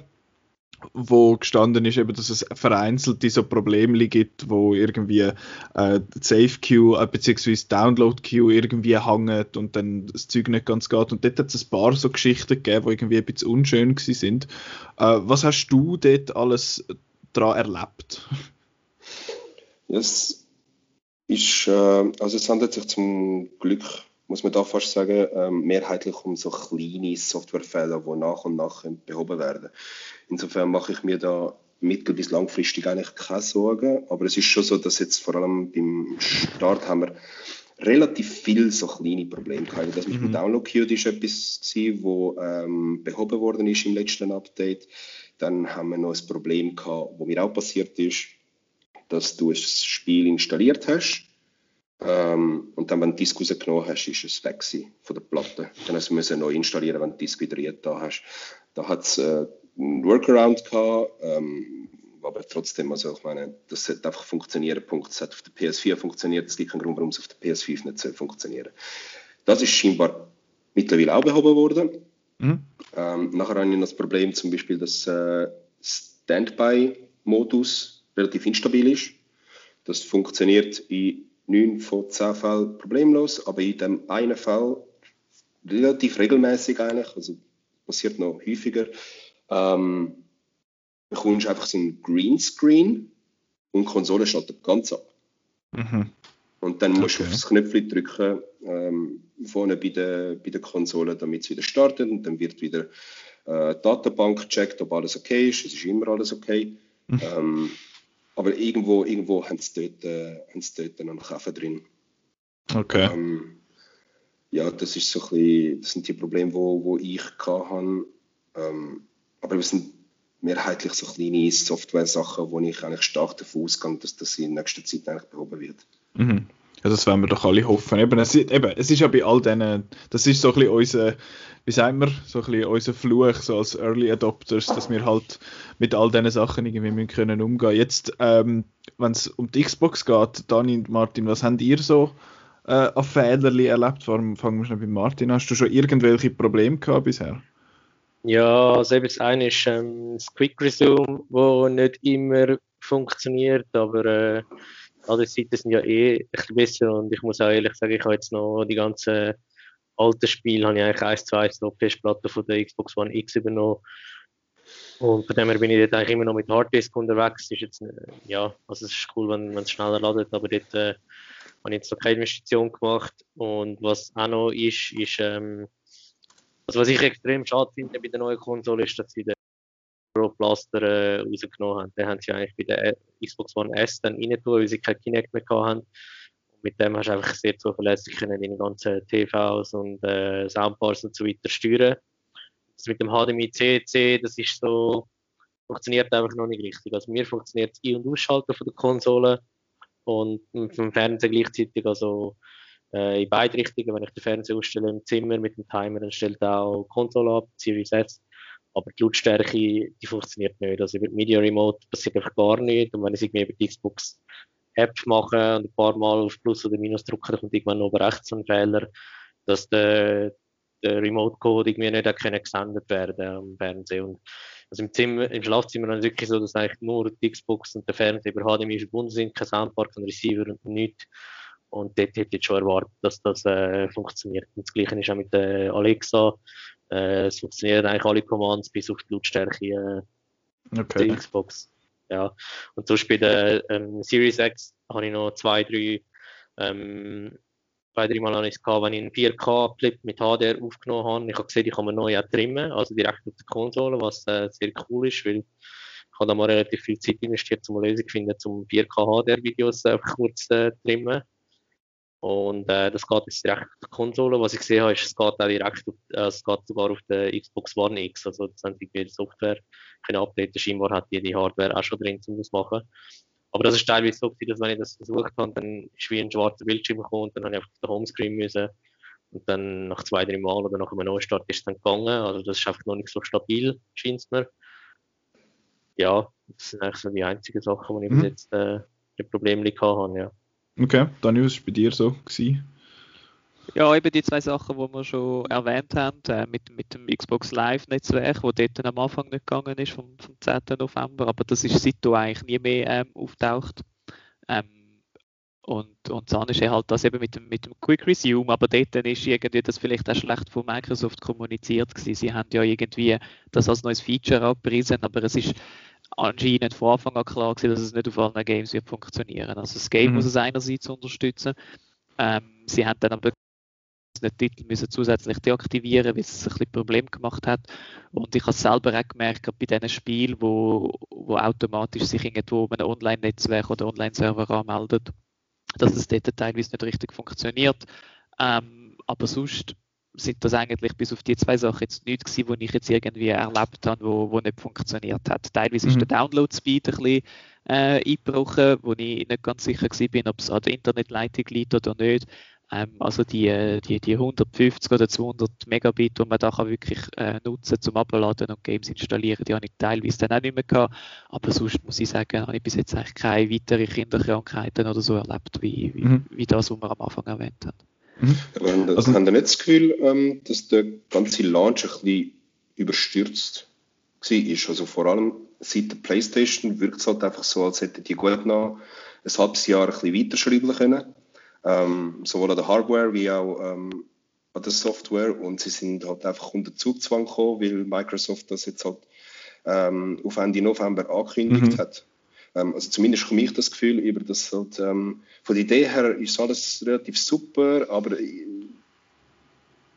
wo gestanden ist, eben, dass es vereinzelte so Probleme gibt, wo irgendwie äh, Safe Queue äh, bzw. Download Queue irgendwie hängt und dann das Zeug nicht ganz geht. Und dort hat es ein paar so Geschichten gegeben, die irgendwie ein bisschen unschön gewesen sind. Äh, was hast du dort alles daran erlebt? Yes ist, äh, also es handelt sich zum Glück, muss man da fast sagen, äh, mehrheitlich um so kleine Softwarefehler, die nach und nach behoben werden. Insofern mache ich mir da mittel- bis langfristig eigentlich keine Sorgen, aber es ist schon so, dass jetzt vor allem beim Start haben wir relativ viel so kleine Probleme gehabt. Das mit dem mhm. Download Queue ist etwas gewesen, wo ähm, behoben worden ist im letzten Update. Dann haben wir noch ein Problem gehabt, wo mir auch passiert ist, dass du das Spiel installiert hast ähm, und dann, wenn du den Disk rausgenommen hast, ist es weg von der Platte. Dann hast du neu installieren, wenn du den Disk wieder da hast. Da hat es äh, einen Workaround gehabt, ähm, aber trotzdem, also ich meine, das sollte einfach funktionieren. Punkt. Es hat auf der PS4 funktioniert, es gibt keinen Grund, warum es auf der PS5 nicht soll funktionieren. Das ist scheinbar mittlerweile auch behoben worden. Mhm. Ähm, nachher habe ich noch das Problem zum Beispiel, dass äh, Standby-Modus relativ instabil ist. Das funktioniert in 9 von 10 Fällen problemlos, aber in dem einen Fall relativ regelmäßig eigentlich, also passiert noch häufiger, ähm, bekommst du einfach so ein Greenscreen und die Konsole schaltet ganz ab. Mhm. Und dann musst okay. du auf das Knöpfchen drücken, ähm, vorne bei der, bei der Konsole, damit es wieder startet und dann wird wieder äh, Datenbank gecheckt, ob alles okay ist. Es ist immer alles okay. Mhm. Ähm, aber irgendwo, irgendwo haben sie dort, äh, haben sie dort einen Käfer drin. Okay. Ähm, ja, das, ist so ein bisschen, das sind die Probleme, wo, wo ich hatte. Ähm, aber es sind mehrheitlich so kleine Software-Sachen, wo ich eigentlich stark davon ausgehe, dass das in nächster Zeit eigentlich behoben wird. Mhm. Ja, das werden wir doch alle hoffen. Eben, es, eben, es ist ja bei all denen, das ist so ein bisschen unser, wie sagen wir, so ein bisschen unser Fluch, so als Early Adopters, dass wir halt mit all diesen Sachen irgendwie müssen können umgehen Jetzt, ähm, wenn es um die Xbox geht, Dani und Martin, was habt ihr so äh, an Fehlerli erlebt? Fangen wir schon bei Martin. Hast du schon irgendwelche Probleme gehabt bisher? Ja, also eben das eine ist ähm, das Quick Resume, wo nicht immer funktioniert, aber äh, alle Seiten sind ja eh ein besser und ich muss auch ehrlich sagen, ich habe jetzt noch die ganzen alten Spiele, habe ich eigentlich eins zu eins noch Festplatte von der Xbox One X übernommen. Und von dem her bin ich dort eigentlich immer noch mit Harddisk unterwegs. Ist jetzt, äh, ja, also es ist cool, wenn man es schneller ladet, aber dort äh, habe ich jetzt noch keine Investition gemacht. Und was auch noch ist, ist, ähm, also was ich extrem schade finde bei der neuen Konsole, ist, dass sie den Pro Blaster äh, rausgenommen haben. Den haben sie eigentlich bei der Xbox One S dann rein tun, weil sie kein Kinect mehr hatten. Und mit dem hast du einfach sehr zuverlässig können deine ganzen TVs und äh, Soundbars und so weiter steuern. Das mit dem HDMI CC, das ist so, funktioniert einfach noch nicht richtig. Also mir funktioniert das Ein- und Ausschalten von der Konsole und vom Fernseher gleichzeitig, also äh, in beide Richtungen. Wenn ich den Fernseher ausstelle im Zimmer mit dem Timer, dann stellt auch die Konsole ab, Series S. Aber die Lautstärke, die funktioniert nicht. Also über Media Remote passiert einfach gar nicht. Und wenn ich irgendwie über die Xbox App mache und ein paar Mal auf Plus oder Minus drücke, dann kommt irgendwann oben rechts ein Fehler, dass der, der Remote-Code irgendwie nicht können gesendet werden am Fernseher. Und also im, Zimmer, im Schlafzimmer ist es wirklich so, dass eigentlich nur die Xbox und der Fernseher über HDMI verbunden sind, kein Soundbar, kein Receiver und nichts. Und dort hätte ich schon erwartet, dass das äh, funktioniert. Und das Gleiche ist auch mit der Alexa. Äh, es funktionieren eigentlich alle Commands bis auf die Lautstärke äh, okay. der Xbox. Ja. Und zum Beispiel der ähm, Series X habe ich noch zwei, drei, ähm, zwei, drei Mal ich es gehabt, wenn ich einen 4K-Clip mit HDR aufgenommen habe. Ich habe gesehen, ich kann mir neu auch trimmen, also direkt auf der Konsole, was äh, sehr cool ist, weil ich habe da mal relativ viel Zeit investiert, um eine Lösung zu finden, um 4K HDR-Videos äh, kurz zu äh, trimmen. Und äh, das geht jetzt direkt auf die Konsole. Was ich gesehen habe, ist, es geht auch direkt auf, äh, es geht sogar auf der Xbox One X. Also das haben sie die Software können updaten. Scheinbar hat die, die Hardware auch schon drin, um das machen. Aber das ist teilweise so, dass wenn ich das versucht habe, dann ist wie ein schwarzer Bildschirm gekommen und dann habe ich einfach auf den Homescreen müssen. Und dann nach zwei, drei Mal oder nach einem Neustart ist es dann gegangen. Also das ist einfach noch nicht so stabil, scheint es mir. Ja, das sind eigentlich so die einzigen Sachen, die ich mhm. bis jetzt äh, ein Problem hatte. Ja. Okay, Daniel, was war bei dir so? Gewesen? Ja, eben die zwei Sachen, die wir schon erwähnt haben, äh, mit, mit dem Xbox Live-Netzwerk, wo dort am Anfang nicht gegangen ist, vom, vom 10. November, aber das ist seitdem eigentlich nie mehr ähm, auftaucht. Ähm, und, und dann ist halt das eben mit dem, mit dem Quick Resume, aber dort ist irgendwie das vielleicht auch schlecht von Microsoft kommuniziert gewesen. Sie haben ja irgendwie das als neues Feature abgerissen, aber es ist anscheinend von Anfang an klar gewesen, dass es nicht auf allen Games wird funktionieren. Also das Game mhm. muss es einerseits unterstützen. Ähm, sie haben dann aber den Titel müssen zusätzlich deaktivieren, weil es ein bisschen Problem gemacht hat. Und ich habe es selber auch gemerkt, bei diesen Spielen, wo, wo automatisch sich irgendwo ein Online-Netzwerk oder Online-Server anmeldet, dass es dort teilweise nicht richtig funktioniert. Ähm, aber sonst sind das eigentlich bis auf die zwei Sachen jetzt nichts gewesen, die ich jetzt irgendwie erlebt habe, wo, wo nicht funktioniert hat. Teilweise mhm. ist der Download-Speed ein bisschen äh, eingebrochen, wo ich nicht ganz sicher war, ob es an der Internetleitung liegt oder nicht. Ähm, also die, die, die 150 oder 200 Megabit, die man da kann wirklich äh, nutzen zum Abladen und Games installieren, die habe ich teilweise dann auch nicht mehr gehabt. Aber sonst muss ich sagen, habe ich bis jetzt eigentlich keine weiteren Kinderkrankheiten oder so erlebt, wie, wie, mhm. wie das, was wir am Anfang erwähnt haben. Mhm. Aber haben, also, haben nicht das Gefühl, ähm, dass der ganze Launch ein bisschen überstürzt war? Also vor allem seit der Playstation wirkt es halt einfach so, als hätten die gut noch ein halbes Jahr ein bisschen weiterschreiben können. Ähm, sowohl an der Hardware wie auch ähm, an der Software. Und sie sind halt einfach unter Zugzwang gekommen, weil Microsoft das jetzt halt ähm, auf Ende November angekündigt mhm. hat. Ähm, also zumindest komme ich das Gefühl über, dass halt, ähm, von der Idee her ist alles relativ super, aber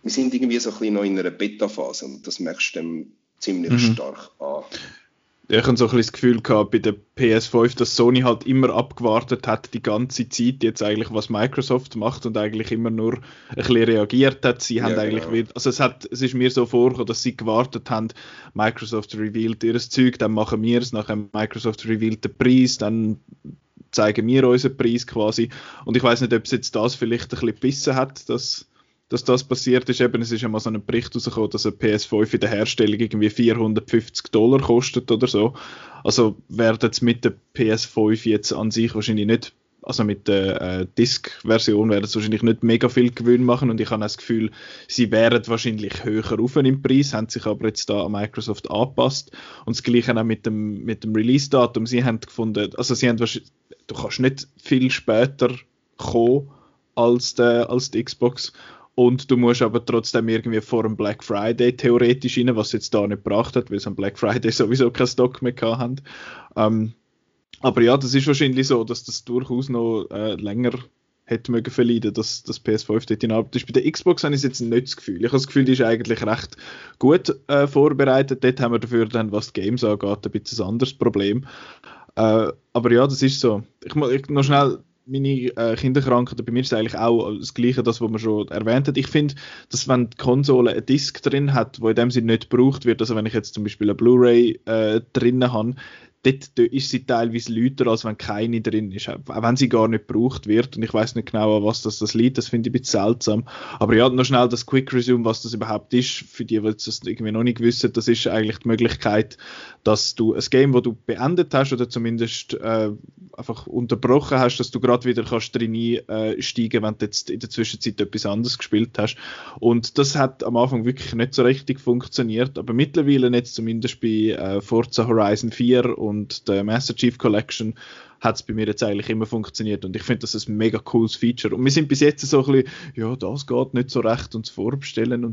wir sind irgendwie so ein bisschen noch in einer Beta-Phase und das merkst du dann ziemlich mhm. stark an ich habe so ein bisschen das Gefühl gehabt bei der PS5, dass Sony halt immer abgewartet hat, die ganze Zeit jetzt eigentlich, was Microsoft macht und eigentlich immer nur ein bisschen reagiert hat. Sie ja, haben eigentlich genau. also es hat, es ist mir so vorgekommen, dass sie gewartet haben, Microsoft revealed ihr Zeug, dann machen wir es, nachher Microsoft revealed den Preis, dann zeigen wir unseren Preis quasi. Und ich weiß nicht, ob es jetzt das vielleicht ein bisschen gebissen hat, dass dass das passiert ist. Eben, es ist ja mal so ein Bericht rausgekommen, dass eine PS5 in der Herstellung irgendwie 450 Dollar kostet oder so. Also werden es mit der PS5 jetzt an sich wahrscheinlich nicht, also mit der äh, Disk-Version werden es wahrscheinlich nicht mega viel Gewinn machen und ich habe das Gefühl, sie wären wahrscheinlich höher auf im Preis, haben sich aber jetzt da an Microsoft angepasst und das gleiche auch mit dem, mit dem Release-Datum. Sie haben gefunden, also sie haben wahrscheinlich, du kannst nicht viel später kommen als, der, als die Xbox und du musst aber trotzdem irgendwie vor dem Black Friday theoretisch rein, was jetzt da nicht gebracht hat, weil sie am Black Friday sowieso keinen Stock mehr haben. Ähm, aber ja, das ist wahrscheinlich so, dass das durchaus noch äh, länger hätte mögen verleiden, dass das PS5 dort in Arbeit ist. Bei der Xbox habe ich jetzt nicht das Gefühl. Ich habe das Gefühl, die ist eigentlich recht gut äh, vorbereitet. Dort haben wir dafür dann, was die Games angeht, ein bisschen ein anderes Problem. Äh, aber ja, das ist so. Ich muss noch schnell meine äh, Kinderkrankheiten, bei mir ist eigentlich auch das Gleiche, das, was man schon erwähnt hat. Ich finde, dass wenn die Konsole einen Disk drin hat, wo in dem Sinne nicht gebraucht wird, also wenn ich jetzt zum Beispiel eine Blu-ray äh, drin habe, dort ist sie teilweise lauter, als wenn keine drin ist, auch wenn sie gar nicht gebraucht wird. Und ich weiß nicht genau, an was das, das liegt, das finde ich ein bisschen seltsam. Aber ja, noch schnell das Quick Resume, was das überhaupt ist, für die, die das irgendwie noch nicht wissen, das ist eigentlich die Möglichkeit, dass du ein Game, wo du beendet hast oder zumindest äh, einfach unterbrochen hast, dass du gerade wieder kannst drin einsteigen, wenn du jetzt in der Zwischenzeit etwas anderes gespielt hast. Und das hat am Anfang wirklich nicht so richtig funktioniert, aber mittlerweile jetzt zumindest bei äh, Forza Horizon 4 und der Master Chief Collection hat es bei mir jetzt eigentlich immer funktioniert und ich finde das ein mega cooles Feature. Und wir sind bis jetzt so ein bisschen, ja, das geht nicht so recht uns vorbestellen und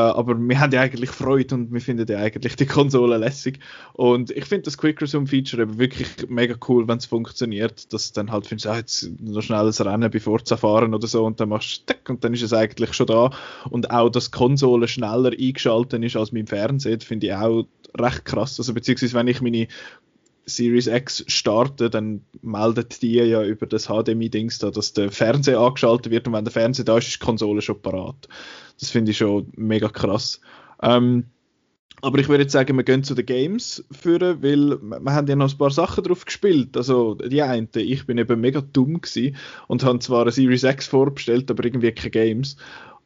äh, aber wir haben ja eigentlich Freude und wir finden ja eigentlich die Konsole lässig. Und ich finde das Quick Resume Feature eben wirklich mega cool, wenn es funktioniert, dass dann halt findest, ah, jetzt noch schnell ein Rennen bevor zu fahren oder so und dann machst du und dann ist es eigentlich schon da. Und auch, dass die Konsole schneller eingeschaltet ist als mein Fernseher, finde ich auch recht krass. Also beziehungsweise wenn ich meine Series X starte, dann meldet die ja über das HDMI-Dings da, dass der Fernseher angeschaltet wird und wenn der Fernseher da ist, ist die Konsole schon parat. Das finde ich schon mega krass. Ähm, aber ich würde jetzt sagen, wir gehen zu den Games führen, weil wir haben ja noch ein paar Sachen drauf gespielt. Also die eine, ich bin eben mega dumm gewesen und habe zwar eine Series X vorbestellt, aber irgendwie keine Games.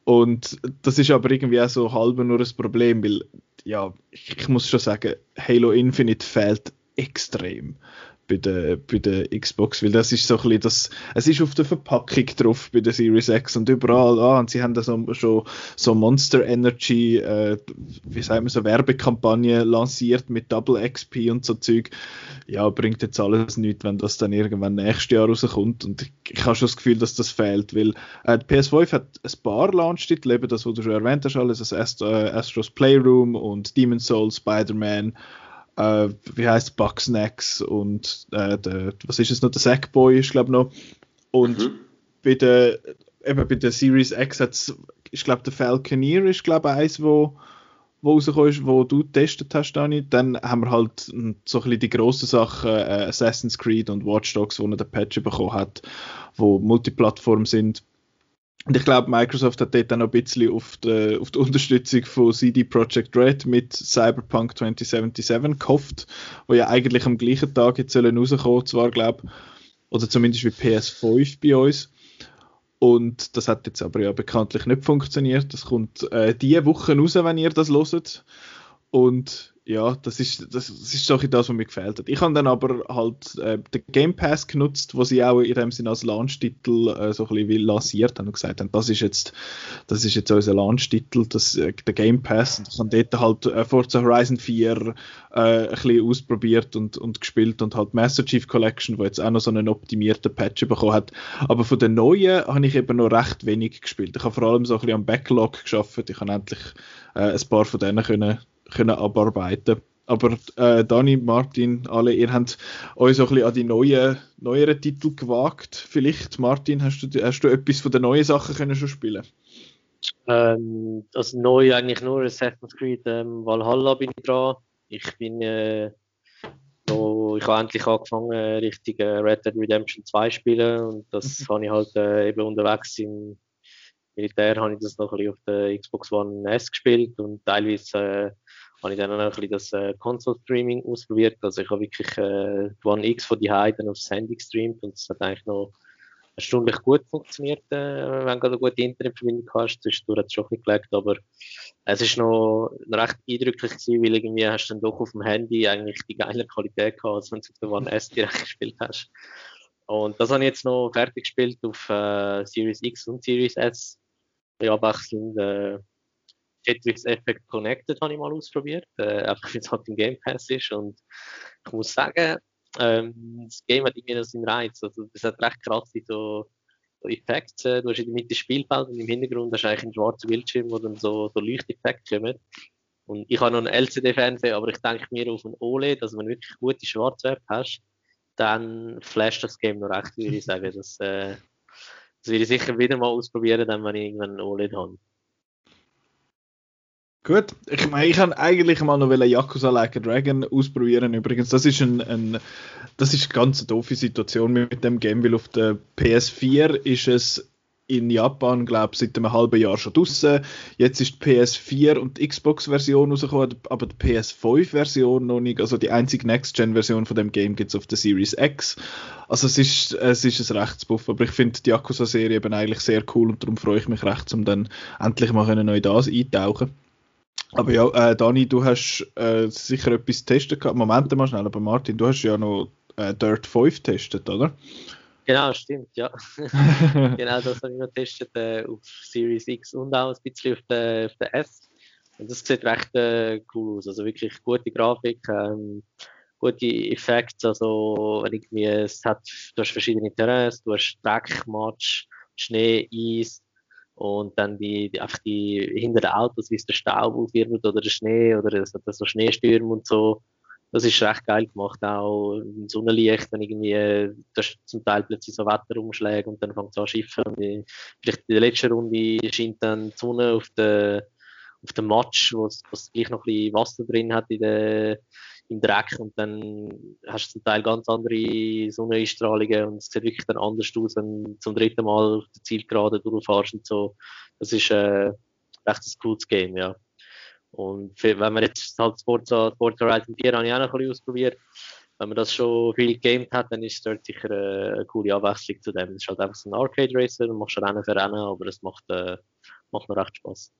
Und das ist aber irgendwie auch so halb nur ein Problem, weil ja, ich, muss schon sagen, Halo Infinite fehlt extrem bei der, bei der Xbox, weil das ist so ein bisschen das, es ist auf der Verpackung drauf bei der Series X und überall, ah, und sie haben da so, schon so Monster Energy, äh, wie sagt man, so Werbekampagne lanciert mit Double XP und so Zeug. Ja, bringt jetzt alles nichts, wenn das dann irgendwann nächstes Jahr rauskommt und ich, ich habe schon das Gefühl, dass das fehlt, weil äh, die PS5 hat ein paar Launch-Titel, eben das, was du schon erwähnt hast, alles, das Ast äh, Astros Playroom und Demon's Souls, Spider-Man, äh, wie heißt Bugsnacks und äh, der, was ist es noch, der Sackboy ist glaube noch. Und mhm. bei der eben bei der Series X hat ich glaube der Falconeer ist glaube eins wo wo rausgekommen ist, wo du getestet hast, Dani, dann haben wir halt so ein bisschen die grossen Sachen, äh, Assassin's Creed und Watch Dogs, wo er den Patch bekommen hat, wo Multiplattform sind und ich glaube, Microsoft hat dort dann noch ein bisschen auf die, auf die Unterstützung von CD Projekt Red mit Cyberpunk 2077 gehofft, wo ja eigentlich am gleichen Tag jetzt sollen rauskommen, zwar glaube oder zumindest wie PS5 bei uns. Und das hat jetzt aber ja bekanntlich nicht funktioniert. Das kommt äh, diese Woche raus, wenn ihr das loset. Und ja, das ist, das, das ist so das, was mir gefällt hat. Ich habe dann aber halt äh, den Game Pass genutzt, wo sie auch in dem Sinne als Launch-Titel äh, so ein bisschen lanciert haben und gesagt haben, das ist jetzt, das ist jetzt unser Launch-Titel, äh, der Game Pass. Und ich habe dort halt äh, Forza Horizon 4 äh, ein bisschen ausprobiert und, und gespielt und halt Master Chief Collection, wo jetzt auch noch so einen optimierten Patch bekommen hat. Aber von den neuen habe ich eben noch recht wenig gespielt. Ich habe vor allem so ein bisschen am Backlog geschafft. Ich habe endlich äh, ein paar von denen können können abarbeiten aber äh, Dani, Martin, alle, ihr habt euch so ein bisschen an die neuen, neueren Titel gewagt. Vielleicht, Martin, hast du, hast du etwas von den neuen Sachen können schon spielen? Ähm, also neu eigentlich nur Assassin's Creed ähm, Valhalla bin ich dran. Ich bin äh, noch, ich habe endlich angefangen, richtig äh, Red Dead Redemption 2 spielen und das mhm. habe ich halt äh, eben unterwegs im Militär habe ich das noch ein bisschen auf der Xbox One S gespielt und teilweise äh, habe ich dann auch ein bisschen das äh, Console-Streaming ausprobiert. Also ich habe wirklich äh, One X von die dann aufs Handy gestreamt und es hat eigentlich noch erstaunlich gut funktioniert, äh, wenn du eine gute Internetverbindung hast. Zwischendurch hat es schon ein gelegt, aber es ist noch recht eindrücklich gewesen, weil irgendwie hast du dann doch auf dem Handy eigentlich die geile Qualität gehabt, als wenn du auf der One S direkt gespielt hast. Und das habe ich jetzt noch fertig gespielt auf äh, Series X und Series S. Ja, abwechselnd äh, Tetris Effect Connected habe ich mal ausprobiert, äh, einfach weil es halt im Game Pass ist und ich muss sagen, ähm, das Game hat irgendwie seinen Reiz, also das hat recht krasse so, so Effekte, du hast in der Mitte Spielfeld und im Hintergrund hast du eigentlich einen schwarzen Bildschirm, wo dann so, so Leuchteffekte kommen und ich habe noch einen LCD-Fernseher, aber ich denke mir auf ein OLED, also wenn du wirklich gute Schwarzwerte hast, dann flasht das Game noch recht, würde ich sagen. Das, äh, das werde ich sicher wieder mal ausprobieren, dann, wenn ich irgendwann ein OLED habe. Gut, ich meine, ich habe eigentlich mal noch Yakuza Like a Dragon ausprobieren. Übrigens, das ist ein, ein das ist eine ganz doofe Situation mit dem Game, weil auf der PS4 ist es in Japan, glaube ich, seit einem halben Jahr schon draußen. Jetzt ist die PS4 und die Xbox-Version rausgekommen, aber die PS5-Version noch nicht. Also die einzige Next-Gen-Version von dem Game gibt es auf der Series X. Also es ist, es ist ein Rechtsbuff, aber ich finde die Yakuza-Serie eben eigentlich sehr cool und darum freue ich mich recht, um dann endlich mal neu das eintauchen. Aber ja, äh, Dani, du hast äh, sicher etwas testen gehabt. Moment mal schnell, aber Martin, du hast ja noch äh, Dirt 5 getestet, oder? Genau, stimmt, ja. genau, das habe ich noch getestet äh, auf Series X und auch ein bisschen auf der, auf der S. Und das sieht recht äh, cool aus. Also wirklich gute Grafik, ähm, gute Effekte. Also, wenn irgendwie, es hat, du hast verschiedene Terrains, du hast Dreck, Matsch, Schnee, Eis, und dann die, die einfach die hinter den Autos, wie es der Staub aufwirbelt oder der Schnee oder es hat so Schneestürme und so. Das ist recht geil gemacht, auch im Sonnenlicht, wenn irgendwie, das zum Teil plötzlich so Wetterumschläge und dann fängt es an zu schiffen. Und vielleicht in der letzten Runde scheint dann die Sonne auf den, auf den Matsch, wo es gleich noch ein bisschen Wasser drin hat in der, im Dreck und dann hast du zum Teil ganz andere Sonneneinstrahlungen und es sieht wirklich dann anders aus, wenn du zum dritten Mal auf der Zielgerade durchfährst und so. Das ist äh, echt ein cooles Game, ja. Und für, wenn man jetzt halt Forza, Forza Horizon 4 habe ich auch noch ein bisschen ausprobiert. Wenn man das schon viel gegamed hat, dann ist es dort sicher äh, eine coole Abwechslung zu dem. Es ist halt einfach so ein Arcade Racer, du machst Rennen für Rennen, aber es macht, äh, macht noch recht Spaß.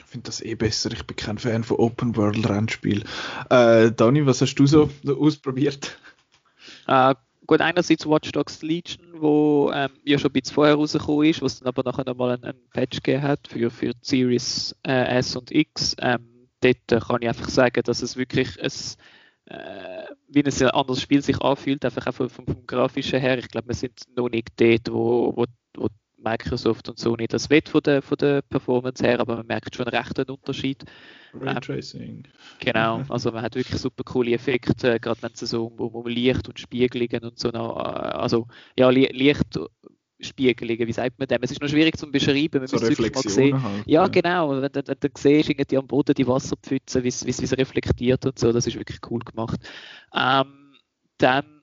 Ich finde das eh besser. Ich bin kein Fan von Open World Rennspiel. Äh, Dani, was hast du so ausprobiert? Äh, gut, einerseits Watch Dogs Legion, wo ähm, ja schon ein bisschen vorher rausgekommen ist, was dann aber nachher nochmal einen, einen Patch gegeben hat für, für Series äh, S und X. Ähm, dort äh, kann ich einfach sagen, dass es wirklich ein, äh, wie ein anderes Spiel sich anfühlt, einfach auch vom, vom, vom Grafischen her. Ich glaube, wir sind noch nicht dort, wo, wo, wo Microsoft und Sony das will von der, von der Performance her, aber man merkt schon recht einen Unterschied. Raytracing. Ähm, genau, also man hat wirklich super coole Effekte, gerade wenn es so um, um, Licht und Spiegelungen und so noch, äh, also ja, Lichtspiegelungen, wie sagt man dem? Es ist noch schwierig zu beschreiben, man so muss wirklich mal sehen. Halt, ja, ja, genau, wenn, wenn, wenn du siehst, irgendwie am Boden die Wasserpfütze, wie es reflektiert und so, das ist wirklich cool gemacht. Ähm, dann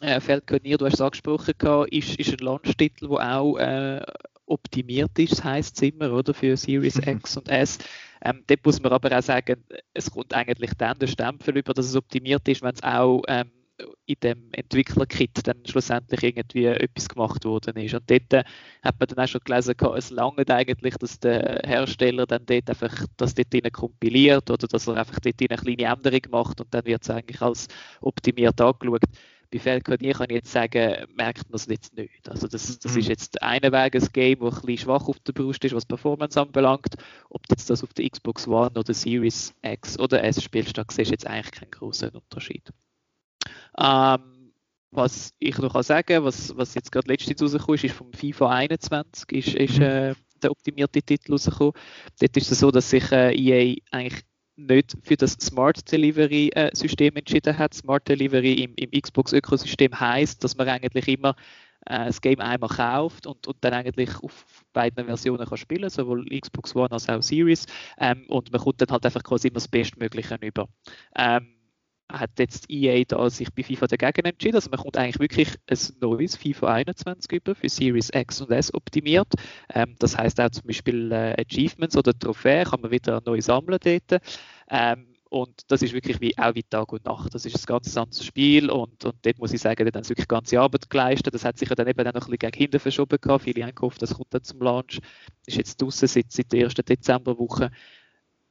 äh, Falconeer, du hast es angesprochen, ist, ist ein Launch-Titel, der auch äh, optimiert ist, das heisst es immer, oder, für Series mhm. X und S. Ähm, dort muss man aber auch sagen, es kommt eigentlich dann der Stempel über, dass es optimiert ist, wenn es auch ähm, in dem Entwickler-Kit dann schlussendlich irgendwie etwas gemacht worden ist. Und dort hat man dann auch schon gelesen, es langt eigentlich, dass der Hersteller dann dort einfach das dort rein kompiliert oder dass er einfach dort eine kleine Änderung macht und dann wird es eigentlich als optimiert angeschaut bei kann ich jetzt sagen, merkt man es jetzt nicht. Also das, das mhm. ist jetzt eine Weg ein Game, das ein bisschen schwach auf der Brust ist, was Performance anbelangt. Ob du jetzt das auf der Xbox One oder Series X oder S spielst, da siehst du jetzt eigentlich keinen großen Unterschied. Ähm, was ich noch kann sagen was, was jetzt gerade letztens rausgekommen ist, ist vom FIFA 21 ist, ist mhm. äh, der optimierte Titel rausgekommen. Dort ist es so, dass sich äh, EA eigentlich nicht für das Smart Delivery äh, System entschieden hat. Smart Delivery im, im Xbox-Ökosystem heißt, dass man eigentlich immer äh, das Game einmal kauft und, und dann eigentlich auf beiden Versionen kann spielen, sowohl Xbox One als auch Series. Ähm, und man kommt dann halt einfach quasi immer das Bestmögliche über. Ähm, hat jetzt EA da sich bei FIFA dagegen entschieden. Also man kommt eigentlich wirklich ein neues FIFA 21 über für Series X und S optimiert. Ähm, das heißt auch zum Beispiel äh, Achievements oder Trophäen kann man wieder neu sammeln dort. Ähm, und das ist wirklich wie, auch wie Tag und Nacht. Das ist ein ganz anderes Spiel und, und dort muss ich sagen, da haben sie wirklich ganze Arbeit geleistet. Das hat sich ja dann eben noch ein bisschen gegen hinten verschoben gehabt. Viele haben gehofft, das kommt dann zum Launch. Ist jetzt draußen seit, seit der ersten Dezemberwoche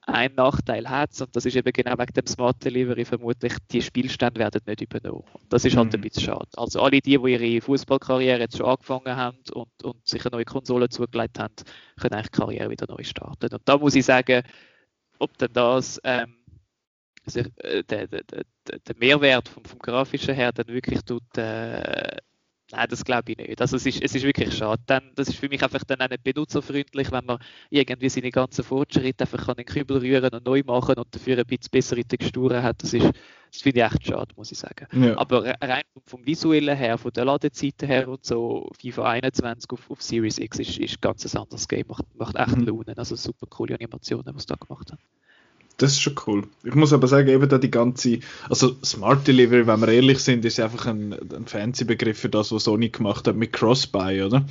ein Nachteil hat, und das ist eben genau wegen dem Smart Delivery vermutlich, die Spielstände werden nicht übernommen. Das ist halt mhm. ein bisschen schade. Also alle die, die ihre Fußballkarriere jetzt schon angefangen haben und, und sich eine neue Konsole zugelegt haben, können eigentlich die Karriere wieder neu starten. Und da muss ich sagen, ob denn das ähm, der, der, der, der Mehrwert vom, vom Grafischen her dann wirklich tut, äh, Nein, das glaube ich nicht. Also es ist, es ist wirklich schade. Dann, das ist für mich einfach dann auch nicht benutzerfreundlich, wenn man irgendwie seine ganzen Fortschritte einfach an den Kübel rühren und neu machen und dafür ein bisschen bessere Texturen hat. Das, ist, das finde ich echt schade, muss ich sagen. Ja. Aber rein vom, vom, Visuellen her, von der Ladezeiten her und so, FIFA 21 auf, auf Series X ist, ist ganz ein anderes Game. Macht, macht echt mhm. Laune. Also super coole Animationen, was da gemacht haben. Das ist schon cool. Ich muss aber sagen, eben da die ganze, also Smart Delivery, wenn wir ehrlich sind, ist einfach ein, ein fancy Begriff für das, was Sony gemacht hat mit Cross-Buy, oder?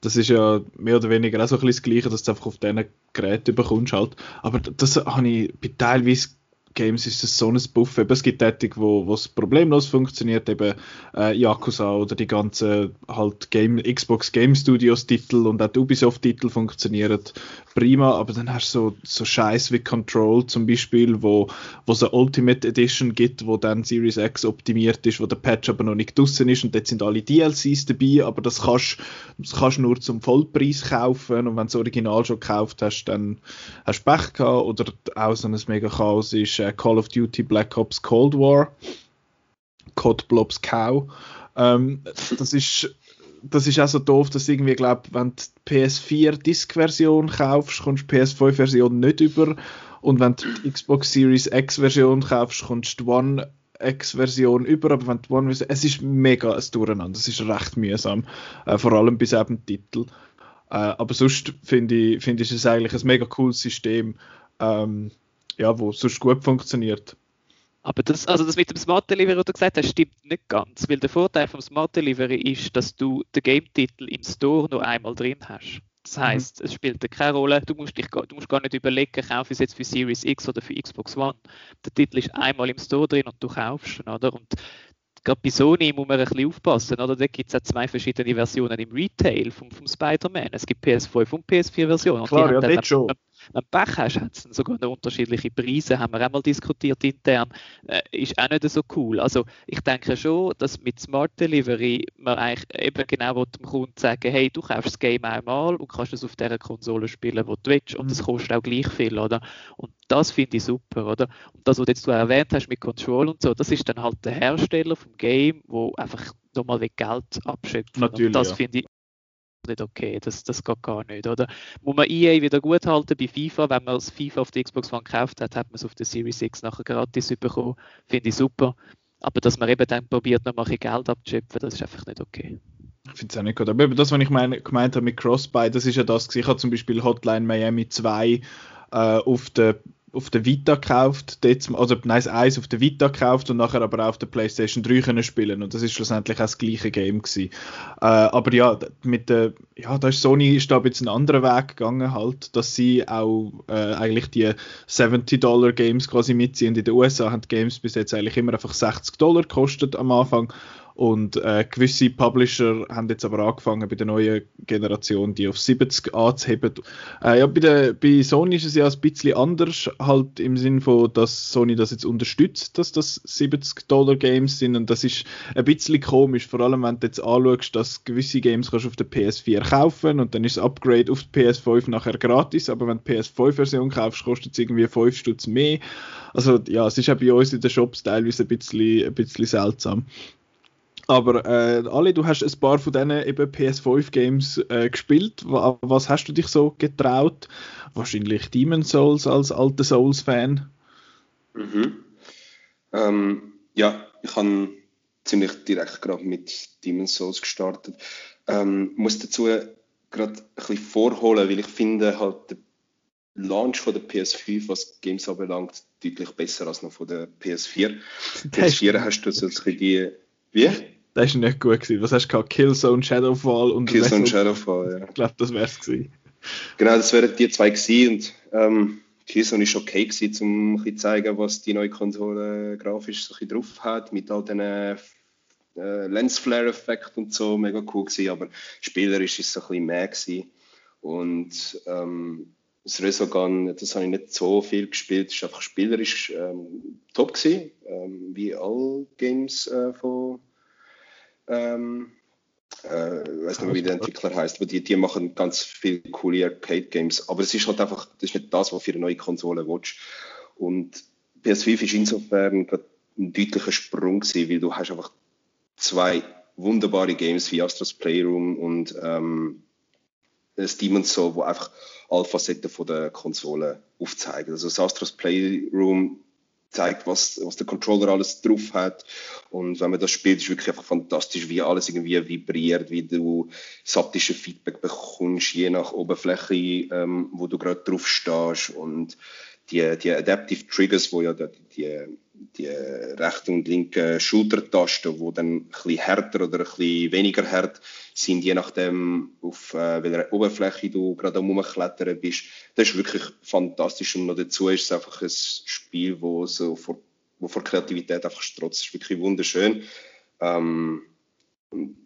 Das ist ja mehr oder weniger auch so ein bisschen das Gleiche, dass du einfach auf diesen Geräten bekommst halt. Aber das habe ich teilweise Games ist es so ein Buff. Eben, es gibt Tätig, wo es problemlos funktioniert, eben äh, Yakuza oder die ganzen halt Game, Xbox Game Studios Titel und auch Ubisoft Titel funktionieren prima, aber dann hast du so, so Scheiß wie Control zum Beispiel, wo es eine Ultimate Edition gibt, wo dann Series X optimiert ist, wo der Patch aber noch nicht draußen ist und dort sind alle DLCs dabei, aber das kannst du nur zum Vollpreis kaufen. Und wenn du das Original schon gekauft hast, dann hast du Pech gehabt. Oder auch so ein mega Chaos ist äh, Call of Duty Black Ops Cold War, Cod Blobs Cow. Ähm, das ist das ist auch so doof, dass irgendwie, glaube wenn du die PS4 Disk-Version kaufst, kommst du die PS5-Version nicht über. Und wenn du die Xbox Series X-Version kaufst, kommst du die One X-Version über, aber wenn die One es ist mega ein Durcheinander, es ist recht mühsam, äh, vor allem bis eben Titel. Äh, aber sonst finde ich, find ich es eigentlich ein mega cooles System, ähm, ja, wo sonst gut funktioniert. Aber das, also das mit dem Smart Delivery, was du gesagt hast, stimmt nicht ganz, weil der Vorteil vom Smart Delivery ist, dass du den Game-Titel im Store nur einmal drin hast. Das heißt, mhm. es spielt keine Rolle, du musst, dich, du musst gar nicht überlegen, kaufe ich es jetzt für Series X oder für Xbox One. Der Titel ist einmal im Store drin und du kaufst ihn, oder? Und gerade bei Sony muss man ein bisschen aufpassen, oder? Da gibt es auch zwei verschiedene Versionen im Retail vom, vom Spider-Man. Es gibt PS5 und PS4-Versionen. Klar, ja, das schon wenn du Pech hast, hat es sogar noch unterschiedliche Preise, haben wir auch mal diskutiert intern, äh, ist auch nicht so cool. Also ich denke schon, dass mit Smart Delivery man eigentlich eben genau dem Kunden sagen, hey, du kaufst das Game einmal und kannst es auf der Konsole spielen, wo du willst und es mhm. kostet auch gleich viel, oder? Und das finde ich super, oder? Und das, was jetzt du erwähnt hast mit Control und so, das ist dann halt der Hersteller vom Game, wo einfach nochmal Geld abschöpft. Natürlich, und das ja. finde ich nicht okay. Das, das geht gar nicht, oder? Muss man EA wieder gut halten bei FIFA. Wenn man das FIFA auf der Xbox One gekauft hat, hat man es auf der Series X nachher gratis bekommen. Finde ich super. Aber dass man eben dann probiert, noch mal Geld abzuschöpfen, das ist einfach nicht okay. Ich finde es auch nicht gut. Aber das, was ich mein, gemeint habe mit Crossbuy, das ist ja das. Ich habe zum Beispiel Hotline Miami 2 äh, auf der auf der Vita gekauft, also das 1 auf der Vita gekauft und nachher aber auch auf der PlayStation 3 können spielen und das ist schlussendlich auch das gleiche Game gewesen. Äh, aber ja, mit der, ja, da ist Sony ist da bisschen einen anderen Weg gegangen halt, dass sie auch äh, eigentlich die 70 Dollar Games quasi mitziehen. In den USA haben die Games bis jetzt eigentlich immer einfach 60 Dollar gekostet am Anfang und äh, gewisse Publisher haben jetzt aber angefangen, bei der neuen Generation die auf 70 anzuheben. Äh, ja, bei, der, bei Sony ist es ja ein bisschen anders, halt im Sinne von, dass Sony das jetzt unterstützt, dass das 70 Dollar Games sind und das ist ein bisschen komisch, vor allem wenn du jetzt anschaust, dass gewisse Games kannst auf der PS4 kaufen und dann ist das Upgrade auf die PS5 nachher gratis, aber wenn du die PS5-Version kaufst, kostet es irgendwie 5 Stutz mehr. Also ja, es ist auch bei uns in den Shops teilweise ein bisschen, ein bisschen seltsam. Aber äh, Ali, du hast ein paar von diesen eben PS5-Games äh, gespielt. Was hast du dich so getraut? Wahrscheinlich Demon Souls als alter Souls-Fan. Mhm. Ähm, ja, ich habe ziemlich direkt gerade mit Demon Souls gestartet. Ähm, muss dazu gerade ein bisschen vorholen, weil ich finde halt der Launch von der PS5, was Games anbelangt, deutlich besser als noch von der PS4. PS4 hast du so ein bisschen die... Wie? Das war nicht gut gewesen. Was hast du gehabt? Killzone, Shadowfall und Killzone, Wessel. Shadowfall, ja. Ich glaube, das wäre es gewesen. Genau, das wären die zwei gewesen und ähm, Killzone ist okay gewesen, um zu zeigen, was die neue Konsole grafisch so ein drauf hat, mit all diesen äh, Lensflare-Effekt und so, mega cool gewesen, aber spielerisch ist es ein bisschen mehr gewesen. Und ähm, das Resogun, das habe ich nicht so viel gespielt, es war einfach spielerisch ähm, top gewesen, ähm, wie alle Games äh, von ähm, äh, weiß nicht mehr, wie der Entwickler heißt, aber die, die machen ganz viele coole Arcade-Games. Aber es ist halt einfach, das ist nicht das, was für eine neue Konsole willst. Und PS5 ist insofern ein deutlicher Sprung gewesen, weil du hast einfach zwei wunderbare Games wie Astros Playroom und ähm, Demon's Soul, wo einfach alle Facetten von der Konsole aufzeigen. Also das Astros Playroom zeigt, was, was der Controller alles drauf hat. Und wenn man das spielt, ist wirklich einfach fantastisch, wie alles irgendwie vibriert, wie du saptische Feedback bekommst, je nach Oberfläche, ähm, wo du gerade drauf stehst. Und die, die Adaptive Triggers, wo ja die, die, die rechte und linke Schultertasten, wo dann ein bisschen härter oder ein bisschen weniger hart sind, je nachdem, auf äh, welcher Oberfläche du gerade am Umklettern bist. Das ist wirklich fantastisch. Und noch dazu ist es einfach ein Spiel, wo so vor, wo vor Kreativität einfach strotzt. Das ist wirklich wunderschön. Ähm, und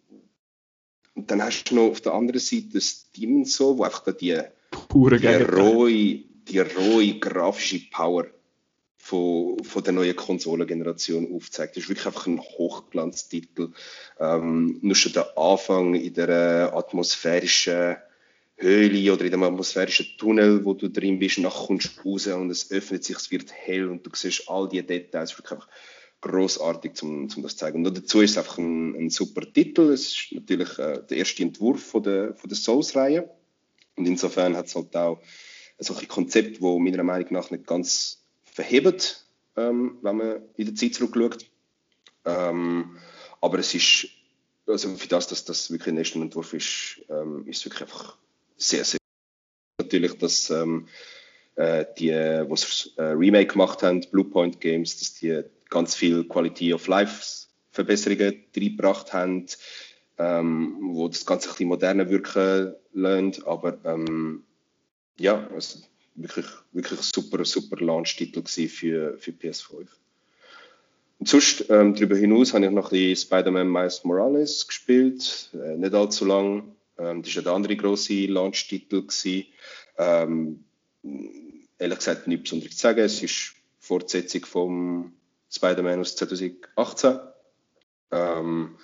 dann hast du noch auf der anderen Seite das Demon so, wo einfach die, Pure die rohe die rohe grafische Power von, von der neuen Konsolengeneration aufzeigt. Das ist wirklich einfach ein Hochglanztitel. Ähm, nur schon der Anfang in der atmosphärischen Höhle oder in dem atmosphärischen Tunnel, wo du drin bist, nach kommst du raus und es öffnet sich, es wird hell und du siehst all die Details. Wirklich einfach großartig, um, um das zu zeigen. Und dazu ist es einfach ein, ein super Titel. Es ist natürlich äh, der erste Entwurf von der, von der Souls-Reihe. Und insofern hat es halt auch solche Konzepte, die meiner Meinung nach nicht ganz verhebt, ähm, wenn man in der Zeit zurückschaut. Ähm, aber es ist, also für das, dass das wirklich ein erster Entwurf ist, ähm, ist es wirklich einfach sehr, sehr natürlich, dass ähm, äh, die, das äh, Remake gemacht haben, Bluepoint Games, dass die ganz viel Quality of Life Verbesserungen reingebracht haben, ähm, wo das Ganze ein bisschen moderner wirken lässt, aber ähm, ja, also wirklich, wirklich super, super Launch-Titel für, für PS5. Und sonst, ähm, darüber hinaus habe ich noch ein bisschen Spider-Man Miles Morales gespielt, äh, nicht allzu lang. Ähm, das war der andere grosse Launch-Titel. Ähm, ehrlich gesagt nichts Besonderes zu sagen. Es ist Fortsetzung vom Spider-Man aus 2018. Ähm,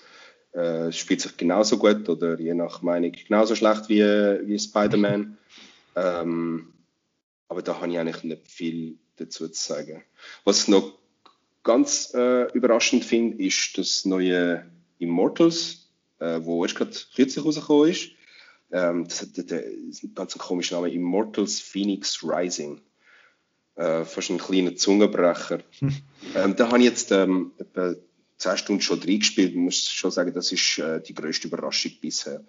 äh, spielt sich genauso gut oder je nach Meinung genauso schlecht wie, wie Spider-Man. Ähm, aber da habe ich eigentlich nicht viel dazu zu sagen. Was ich noch ganz äh, überraschend finde, ist das neue Immortals, äh, wo erst gerade kürzlich rausgekommen ist. Ähm, das hat einen ganz komischen Namen, Immortals Phoenix Rising. Äh, fast ein kleiner Zungenbrecher. ähm, da habe ich jetzt ähm, etwa 10 Stunden schon reingespielt. Ich muss schon sagen, das ist äh, die größte Überraschung bisher.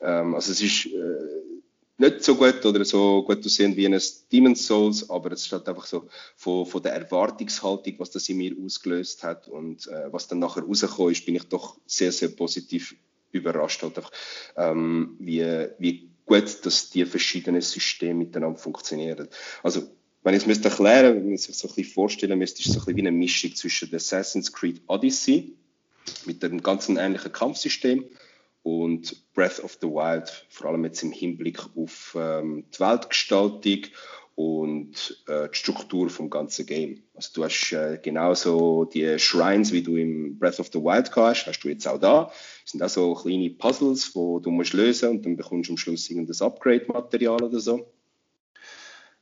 Ähm, also es ist äh, nicht so gut oder so gut aussehen wie ein Demon's Souls, aber es ist halt einfach so von, von der Erwartungshaltung, was das in mir ausgelöst hat und äh, was dann nachher rausgekommen ist, bin ich doch sehr, sehr positiv überrascht, halt einfach, ähm, wie, wie gut, dass die verschiedenen Systeme miteinander funktionieren. Also, wenn ich es müsste erklären, wenn man sich so ein bisschen vorstellen müsste, ist es so ein bisschen wie eine Mischung zwischen Assassin's Creed Odyssey mit einem ganzen ähnlichen Kampfsystem und Breath of the Wild, vor allem jetzt im Hinblick auf ähm, die Weltgestaltung und äh, die Struktur vom ganzen Game. Also du hast äh, genauso die Shrines, wie du im Breath of the Wild hast, hast du jetzt auch da. Das sind auch so kleine Puzzles, wo du musst lösen und dann bekommst du am Schluss irgendein Upgrade-Material oder so.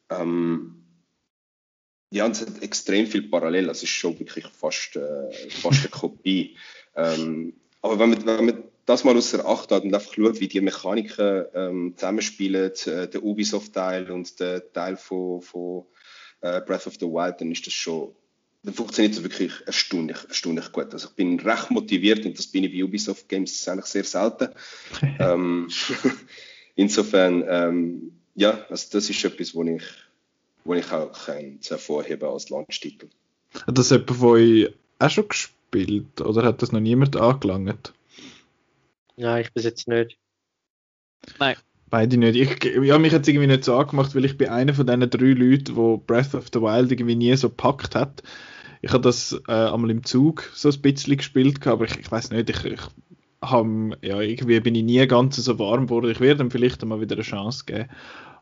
Ähm, ja, und es hat extrem viel parallel. Also es ist schon wirklich fast, äh, fast eine Kopie. Ähm, aber wenn man, wenn man das mal außer Acht hat und einfach schaut, wie die Mechaniken ähm, zusammenspielen, äh, der Ubisoft-Teil und der Teil von, von äh, Breath of the Wild, dann ist das schon, dann funktioniert das wirklich erstaunlich, erstaunlich gut. Also ich bin recht motiviert und das bin ich bei Ubisoft Games eigentlich sehr selten. ähm, insofern, ähm, ja, also das ist etwas, wo ich, wo ich auch hervorheben als Launch-Titel. Hat das jemand von euch auch schon gespielt oder hat das noch niemand angelangt? Nein, ich bis jetzt nicht. Nein. Beide nicht. Ich, ja, mich hat es irgendwie nicht so angemacht, weil ich bin einer von diesen drei Leuten, wo Breath of the Wild irgendwie nie so gepackt hat. Ich habe das äh, einmal im Zug so ein bisschen gespielt, aber ich, ich weiß nicht, ich, ich habe, ja, irgendwie bin ich nie ganz so warm geworden. Ich werde ihm vielleicht einmal wieder eine Chance geben.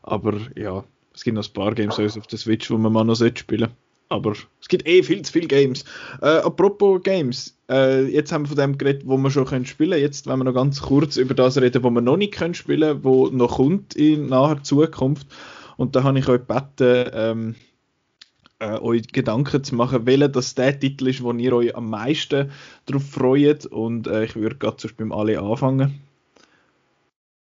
Aber ja, es gibt noch ein paar Games auf der Switch, wo man mal noch spielen sollte aber es gibt eh viel zu viele Games. Äh, apropos Games, äh, jetzt haben wir von dem geredet, wo wir schon können spielen. Jetzt wollen wir noch ganz kurz über das reden, wo wir noch nicht können spielen wo noch kommt in naher Zukunft. Und da habe ich euch gebeten, ähm, äh, euch Gedanken zu machen, welcher das der Titel ist, wo ihr euch am meisten darauf freut. Und äh, ich würde gerade zuerst beim Ali anfangen.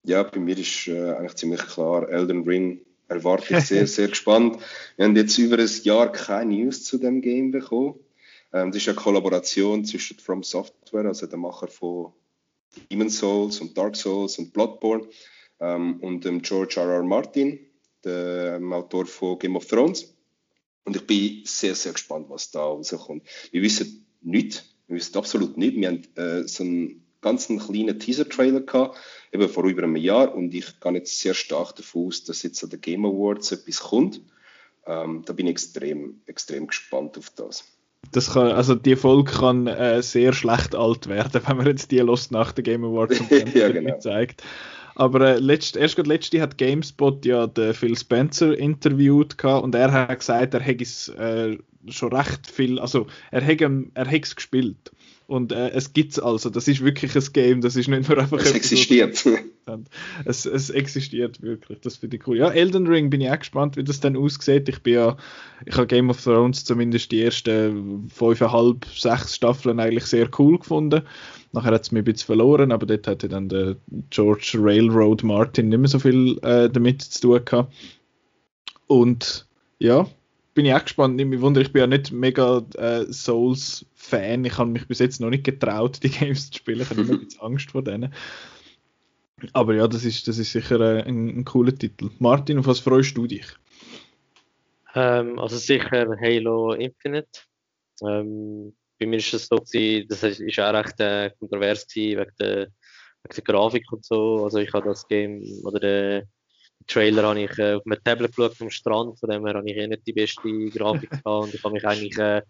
Ja, bei mir ist äh, eigentlich ziemlich klar Elden Ring erwarte ich sehr, sehr gespannt. Wir haben jetzt über ein Jahr keine News zu dem Game bekommen. Ähm, das ist eine Kollaboration zwischen From Software, also der Macher von Demon's Souls und Dark Souls und Bloodborne, ähm, und dem George R. R. Martin, dem Autor von Game of Thrones. Und ich bin sehr, sehr gespannt, was da rauskommt. Wir wissen nichts, wir wissen absolut nichts. Wir haben äh, so einen ganz kleinen Teaser-Trailer gehabt, eben vor über einem Jahr und ich gehe jetzt sehr stark davon aus, dass jetzt an den Game Awards etwas kommt. Ähm, da bin ich extrem, extrem gespannt auf das. Das kann, also die Folge kann äh, sehr schlecht alt werden, wenn man jetzt die Lust nach den Game Awards ja, genau. zeigt. Aber äh, letzt, erst gerade letzte hat GameSpot ja den Phil Spencer interviewt und er hat gesagt, er hätte es äh, schon recht viel, also er hätte es gespielt. Und äh, es gibt es also, das ist wirklich ein Game, das ist nicht nur einfach. Es existiert. Es, es, existiert wirklich, das finde ich cool. Ja, Elden Ring bin ich auch gespannt, wie das dann aussieht. Ich bin ja, ich habe Game of Thrones zumindest die ersten fünfeinhalb, sechs Staffeln eigentlich sehr cool gefunden. Nachher hat es mir ein bisschen verloren, aber dort hatte dann der George Railroad Martin nicht mehr so viel äh, damit zu tun gehabt. Und ja, bin ich auch gespannt. Ich wundere, ich bin ja nicht mega äh, Souls-Fan. Ich habe mich bis jetzt noch nicht getraut, die Games zu spielen. Ich habe immer ein bisschen Angst vor denen. Aber ja, das ist, das ist sicher äh, ein, ein, cooler Titel. Martin, auf was freust du dich? Ähm, also sicher Halo Infinite. Ähm, bei mir ist es so, das ist auch recht äh, kontrovers wegen der, wegen der Grafik und so. Also ich habe das Game oder den Trailer habe ich äh, auf einem Tablet geschaut am Strand, von dem her habe ich eh nicht die beste Grafik gehabt und ich habe mich eigentlich äh,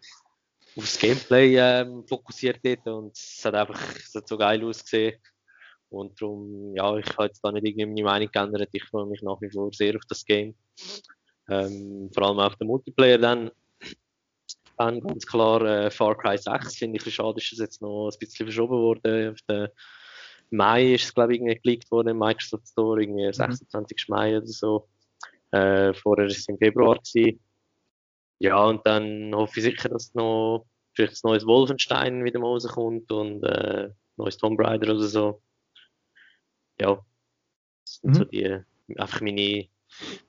aufs Gameplay äh, fokussiert dort und es hat einfach es hat so geil ausgesehen. Und darum, ja, ich habe jetzt da nicht irgendwie meine Meinung geändert. Ich freue mich nach wie vor sehr auf das Game. Ähm, vor allem auf den Multiplayer dann. Dann ganz klar äh, Far Cry 6. Finde ich schade, ist es jetzt noch ein bisschen verschoben worden auf den Mai ist es, glaube ich, irgendwie geleakt worden im Microsoft Store, irgendwie mhm. 26. Mai oder so. Äh, vorher war es im Februar. Gewesen. Ja, und dann hoffe ich sicher, dass noch vielleicht ein neues Wolfenstein wieder mal rauskommt und äh, neues Tomb Raider oder so. Ja, das sind mhm. so die, einfach meine,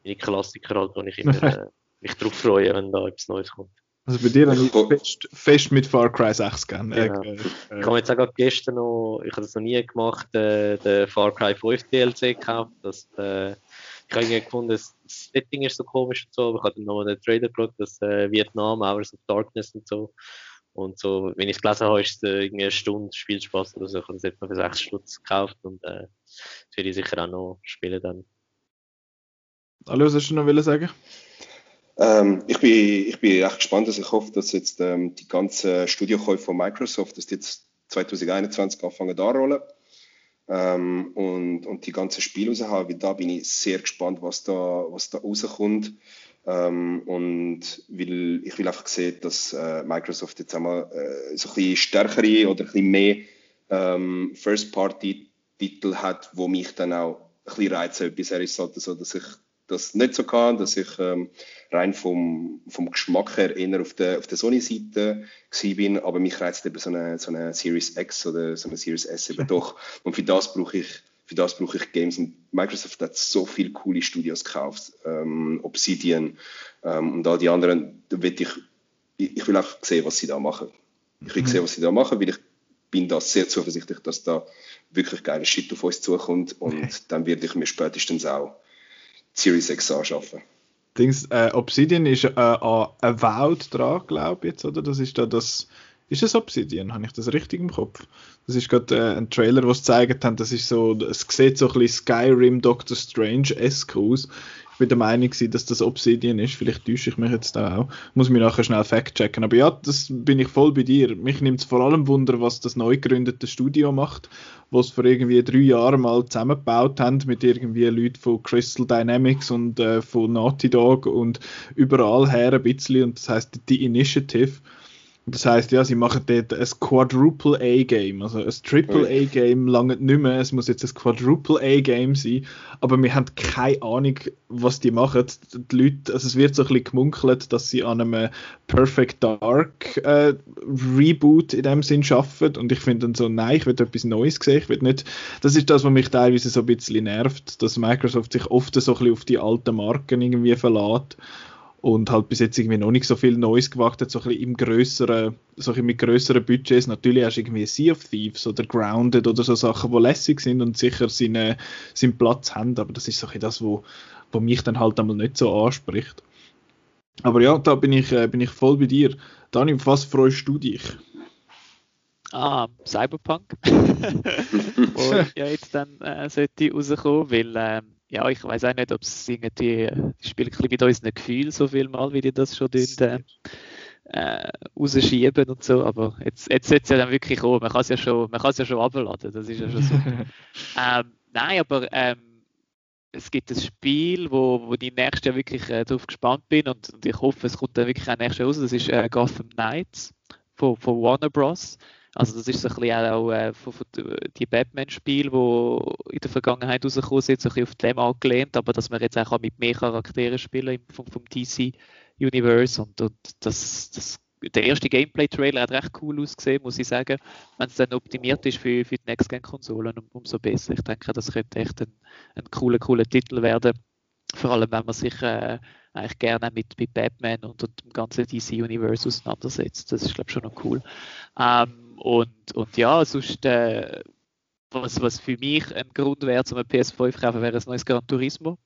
meine Klassiker, halt, wo ich immer, äh, mich drauf freue, wenn da etwas Neues kommt. Also bei dir habe ich fest, fest, mit Far Cry 6 gern. Genau. Äh, äh, ich habe jetzt auch gestern noch, ich habe das noch nie gemacht, äh, den Far Cry 5 DLC gekauft. Das, äh, ich habe gefunden, das Setting ist so komisch und so, aber ich habe dann noch den Trailer geschaut, das äh, Vietnam, Hours of Darkness und so. Und so, wenn ich es gelesen habe, ist es äh, irgendwie eine Stunde Spielspaß oder so. Ich habe es etwa für 6 Stutz gekauft und äh, das werde ich sicher auch noch spielen dann. Hallo, was hast du noch sagen? Ähm, ich, bin, ich bin echt gespannt. Also ich hoffe, dass jetzt ähm, die ganzen Studiokäufe von Microsoft, dass die jetzt 2021 anfangen anrollen ähm, und, und die ganzen Spiele raushauen, weil da bin ich sehr gespannt, was da, was da rauskommt. Ähm, und will, ich will einfach sehen, dass äh, Microsoft jetzt einmal äh, so ein bisschen stärkere oder ein bisschen mehr ähm, First-Party-Titel hat, wo mich dann auch ein bisschen reizen. Bisher ist es halt so, dass ich das nicht so kann, dass ich ähm, rein vom, vom Geschmack her eher auf der, auf der Sony-Seite bin, aber mich reizt eben so eine, so eine Series X oder so eine Series S eben doch. Und für das brauche ich, für das brauche ich Games. Und Microsoft hat so viele coole Studios gekauft, ähm, Obsidian ähm, und all die anderen, da will ich, ich will einfach sehen, was sie da machen. Ich will mhm. sehen, was sie da machen, weil ich bin da sehr zuversichtlich, dass da wirklich geiler Shit auf uns zukommt und okay. dann werde ich mir spätestens auch Series X anschaffen. Dings, äh, Obsidian ist äh, an Avowed dran, glaube ich jetzt, oder? Das ist da das. Ist es Obsidian? Habe ich das richtig im Kopf? Das ist gerade äh, ein Trailer, was sie gezeigt haben. Das ist so, es sieht so ein bisschen Skyrim Doctor Strange-esque aus. Bin der Meinung, dass das Obsidian ist. Vielleicht täusche ich mich jetzt da auch. Muss mich nachher schnell fact-checken. Aber ja, das bin ich voll bei dir. Mich nimmt es vor allem Wunder, was das neu gegründete Studio macht, was vor irgendwie drei Jahren mal zusammengebaut haben mit irgendwie Leuten von Crystal Dynamics und äh, von Naughty Dog und überall her ein bisschen. Und das heißt die Initiative. Das heißt, ja, sie machen dort ein Quadruple A-Game. Also ein Triple A-Game lange nicht mehr. Es muss jetzt ein Quadruple A-Game sein. Aber wir haben keine Ahnung, was die machen. Die Leute, also es wird so ein bisschen gemunkelt, dass sie an einem Perfect Dark äh, Reboot in dem Sinn arbeiten. Und ich finde dann so, nein, ich will etwas Neues sehen. Ich will nicht, das ist das, was mich teilweise so ein bisschen nervt, dass Microsoft sich oft so ein bisschen auf die alten Marken irgendwie verlässt und halt bis jetzt irgendwie noch nicht so viel Neues gewagt hat, so ein bisschen im größeren, so ein mit größeren Budgets. Natürlich hast du irgendwie Sea of Thieves oder Grounded oder so Sachen, die lässig sind und sicher seine, seinen Platz haben, aber das ist so ein bisschen das, wo, wo mich dann halt einmal nicht so anspricht. Aber ja, da bin ich, äh, bin ich voll bei dir. Dani, was freust du dich? Ah, Cyberpunk. Wo ja jetzt dann äh, sollte rauskommen, weil ähm, ja, ich weiß auch nicht, ob es irgendwie, die spielen ein bisschen mit unseren Gefühlen so viel mal, wie die das schon tun, äh, rausschieben und so, aber jetzt, jetzt sollte es ja dann wirklich kommen, man kann es ja schon, man kann es ja schon abladen, das ist ja schon so. ähm, nein, aber ähm, es gibt ein Spiel, wo, wo ich nächstes Jahr wirklich äh, darauf gespannt bin und, und, ich hoffe, es kommt dann wirklich auch nächstes Jahr raus, das ist äh, Gotham Knights von, von Warner Bros. Also das ist so ein bisschen auch äh, von, von die Batman-Spiele, die in der Vergangenheit rausgekommen sind, so ein bisschen auf dem angelehnt, aber dass man jetzt auch mit mehr Charakteren spielen vom, vom DC-Universe und, und das, das, der erste Gameplay-Trailer hat recht cool ausgesehen, muss ich sagen. Wenn es dann optimiert ist für, für die Next-Gen-Konsolen, um, umso besser. Ich denke, das könnte echt ein, ein cooler, cooler Titel werden. Vor allem, wenn man sich äh, eigentlich gerne mit, mit Batman und, und dem ganzen DC-Universe auseinandersetzt. Das ist, glaube ich, schon noch cool. Ähm, und, und ja, sonst, äh, was, was für mich ein Grund wäre, zum PS5 zu kaufen, wäre ein neues Gran Turismo.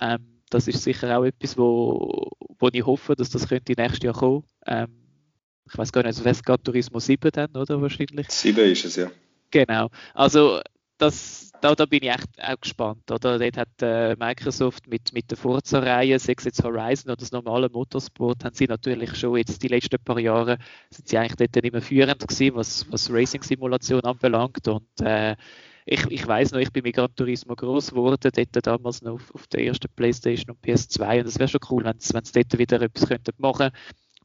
Ähm, das ist sicher auch etwas, wo, wo ich hoffe, dass das könnte nächstes Jahr kommen. Ähm, ich weiß gar nicht, also wäre es Gran Turismo 7 dann, oder wahrscheinlich? 7 ist es, ja. Genau. Also das, da, da bin ich echt auch gespannt. Oder? Dort hat äh, Microsoft mit, mit der Forza-Reihe, sei jetzt Horizon oder das normale Motorsport, haben sie natürlich schon jetzt die letzten paar Jahre, sind sie eigentlich dort mehr führend gewesen, was, was Racing-Simulation anbelangt. Und äh, ich, ich weiß noch, ich bin mit Gran Turismo groß geworden, dort damals noch auf, auf der ersten Playstation und PS2 und es wäre schon cool, wenn sie dort wieder etwas könnten machen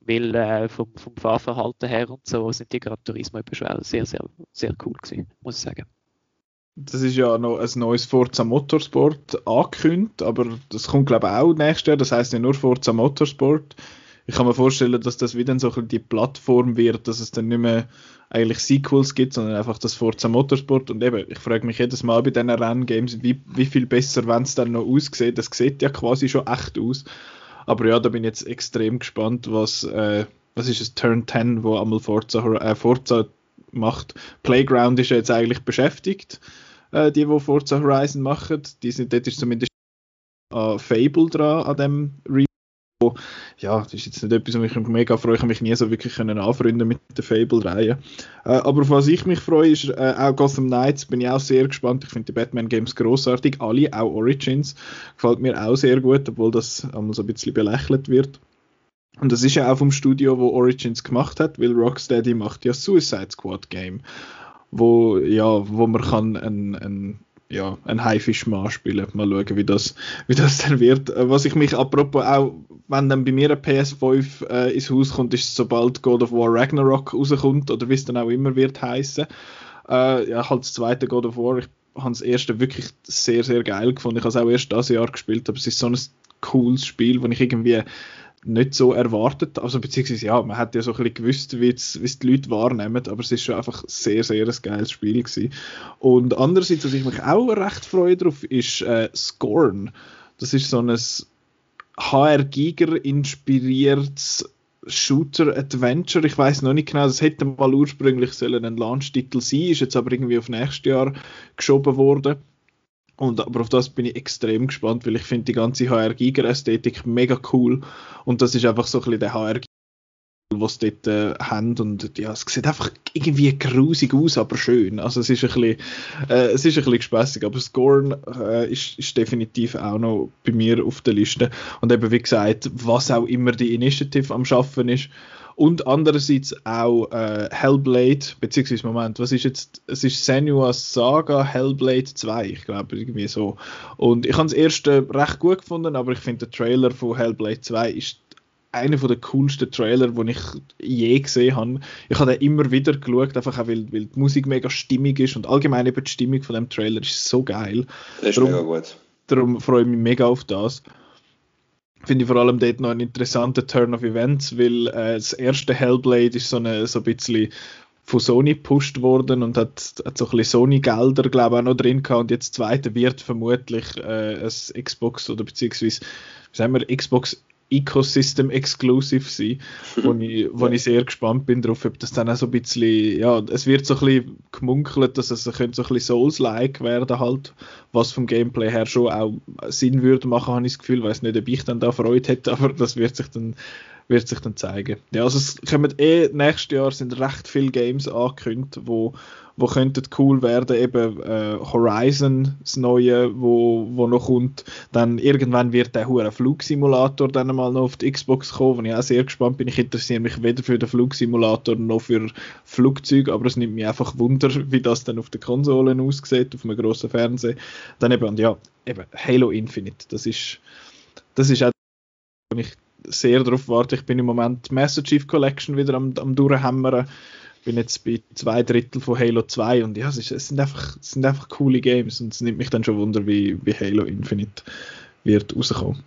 weil äh, vom, vom Fahrverhalten her und so sind die Gran Turismo eben schon sehr, sehr, sehr cool gewesen, muss ich sagen. Das ist ja noch ein neues Forza Motorsport angekündigt, aber das kommt glaube ich auch nächstes Jahr. Das heißt ja nur Forza Motorsport. Ich kann mir vorstellen, dass das wieder so die Plattform wird, dass es dann nicht mehr eigentlich Sequels gibt, sondern einfach das Forza Motorsport. Und eben, ich frage mich jedes Mal bei diesen Renngames, wie, wie viel besser, wenn es dann noch aussieht. Das sieht ja quasi schon echt aus. Aber ja, da bin ich jetzt extrem gespannt, was, äh, was ist es, Turn 10, wo einmal Forza, äh, Forza macht. Playground ist ja jetzt eigentlich beschäftigt, äh, die, die Forza Horizon machen. Die sind, dort ist zumindest an Fable dran, an dem Remake. Ja, das ist jetzt nicht etwas, wo ich mich mega freue. Ich habe mich nie so wirklich können anfreunden mit der Fable-Reihe. Äh, aber auf was ich mich freue, ist äh, auch Gotham Knights. Bin ich auch sehr gespannt. Ich finde die Batman-Games großartig. Alle, auch Origins. Gefällt mir auch sehr gut, obwohl das einmal so ein bisschen belächelt wird. Und das ist ja auch vom Studio, wo Origins gemacht hat, weil Rocksteady macht ja Suicide Squad Game, wo ja, wo man kann ein, ein ja, ein Haifischmann spielen. Mal schauen, wie das, wie das dann wird. Äh, was ich mich apropos auch, wenn dann bei mir ein PS5 äh, ins Haus kommt, ist sobald God of War Ragnarok rauskommt oder wie es dann auch immer wird heißen. Äh, ja, halt das zweite God of War. Ich habe das erste wirklich sehr, sehr geil gefunden. Ich habe es auch erst dieses Jahr gespielt, aber es ist so ein cooles Spiel, wo ich irgendwie nicht so erwartet. Also beziehungsweise ja, man hat ja so ein bisschen gewusst, wie es die Leute wahrnehmen, aber es ist schon einfach sehr, sehr ein geiles Spiel gewesen. Und andererseits, was ich mich auch recht freue drauf, ist äh, Scorn. Das ist so ein HR Giger inspiriertes Shooter-Adventure. Ich weiß noch nicht genau, das hätte mal ursprünglich sollen ein Launch-Titel sein, ist jetzt aber irgendwie auf nächstes Jahr geschoben worden. Und, aber auf das bin ich extrem gespannt, weil ich finde die ganze HR-Giger-Ästhetik mega cool. Und das ist einfach so ein bisschen der HR was sie dort äh, haben und ja, es sieht einfach irgendwie grusig aus, aber schön. Also es ist ein bisschen, äh, bisschen spaßig, aber Scorn äh, ist, ist, definitiv auch noch bei mir auf der Liste und eben wie gesagt, was auch immer die Initiative am Schaffen ist und andererseits auch äh, Hellblade, beziehungsweise Moment, was ist jetzt, es ist Senua's Saga Hellblade 2, ich glaube irgendwie so. Und ich habe das erste recht gut gefunden, aber ich finde der Trailer von Hellblade 2 ist einer der coolsten Trailer, den ich je gesehen habe. Ich habe den immer wieder geschaut, einfach auch, weil, weil die Musik mega stimmig ist und allgemein eben die Stimmung von dem Trailer ist so geil. Das ist darum, mega gut. Darum freue ich mich mega auf das finde ich vor allem dort noch einen interessanten Turn of Events, weil äh, das erste Hellblade ist so, eine, so ein bisschen von Sony gepusht worden und hat, hat so ein bisschen Sony-Gelder, glaube ich, auch noch drin gehabt. Und jetzt das zweite wird vermutlich äh, ein Xbox oder beziehungsweise, wie sagen wir, Xbox Ecosystem Exclusive sein, wo, ich, wo ich sehr gespannt bin darauf, ob das dann auch so ein bisschen, ja, es wird so ein bisschen gemunkelt, dass es so ein bisschen Souls-like werden halt, was vom Gameplay her schon auch Sinn würde machen, habe ich das Gefühl, weiß nicht, ob ich dann da Freude hätte, aber das wird sich dann wird sich dann zeigen. Ja, also es kommen eh nächstes Jahr sind recht viele Games angekündigt, wo wo könnten cool werden, eben äh, Horizon, das neue, wo, wo noch kommt. Dann irgendwann wird der hure Flugsimulator dann mal noch auf die Xbox kommen, wo ich auch sehr gespannt bin. Ich interessiere mich weder für den Flugsimulator noch für Flugzeuge, aber es nimmt mich einfach Wunder, wie das dann auf den Konsolen aussieht, auf einem grossen Fernseher. Dann eben, ja, eben Halo Infinite, das ist, das ist auch, ich sehr darauf warte. Ich bin im Moment Master Chief Collection wieder am, am durchhämmern bin jetzt bei zwei Drittel von Halo 2 und ja, es, ist, es, sind, einfach, es sind einfach coole Games und es nimmt mich dann schon Wunder, wie, wie Halo Infinite wird rauskommen.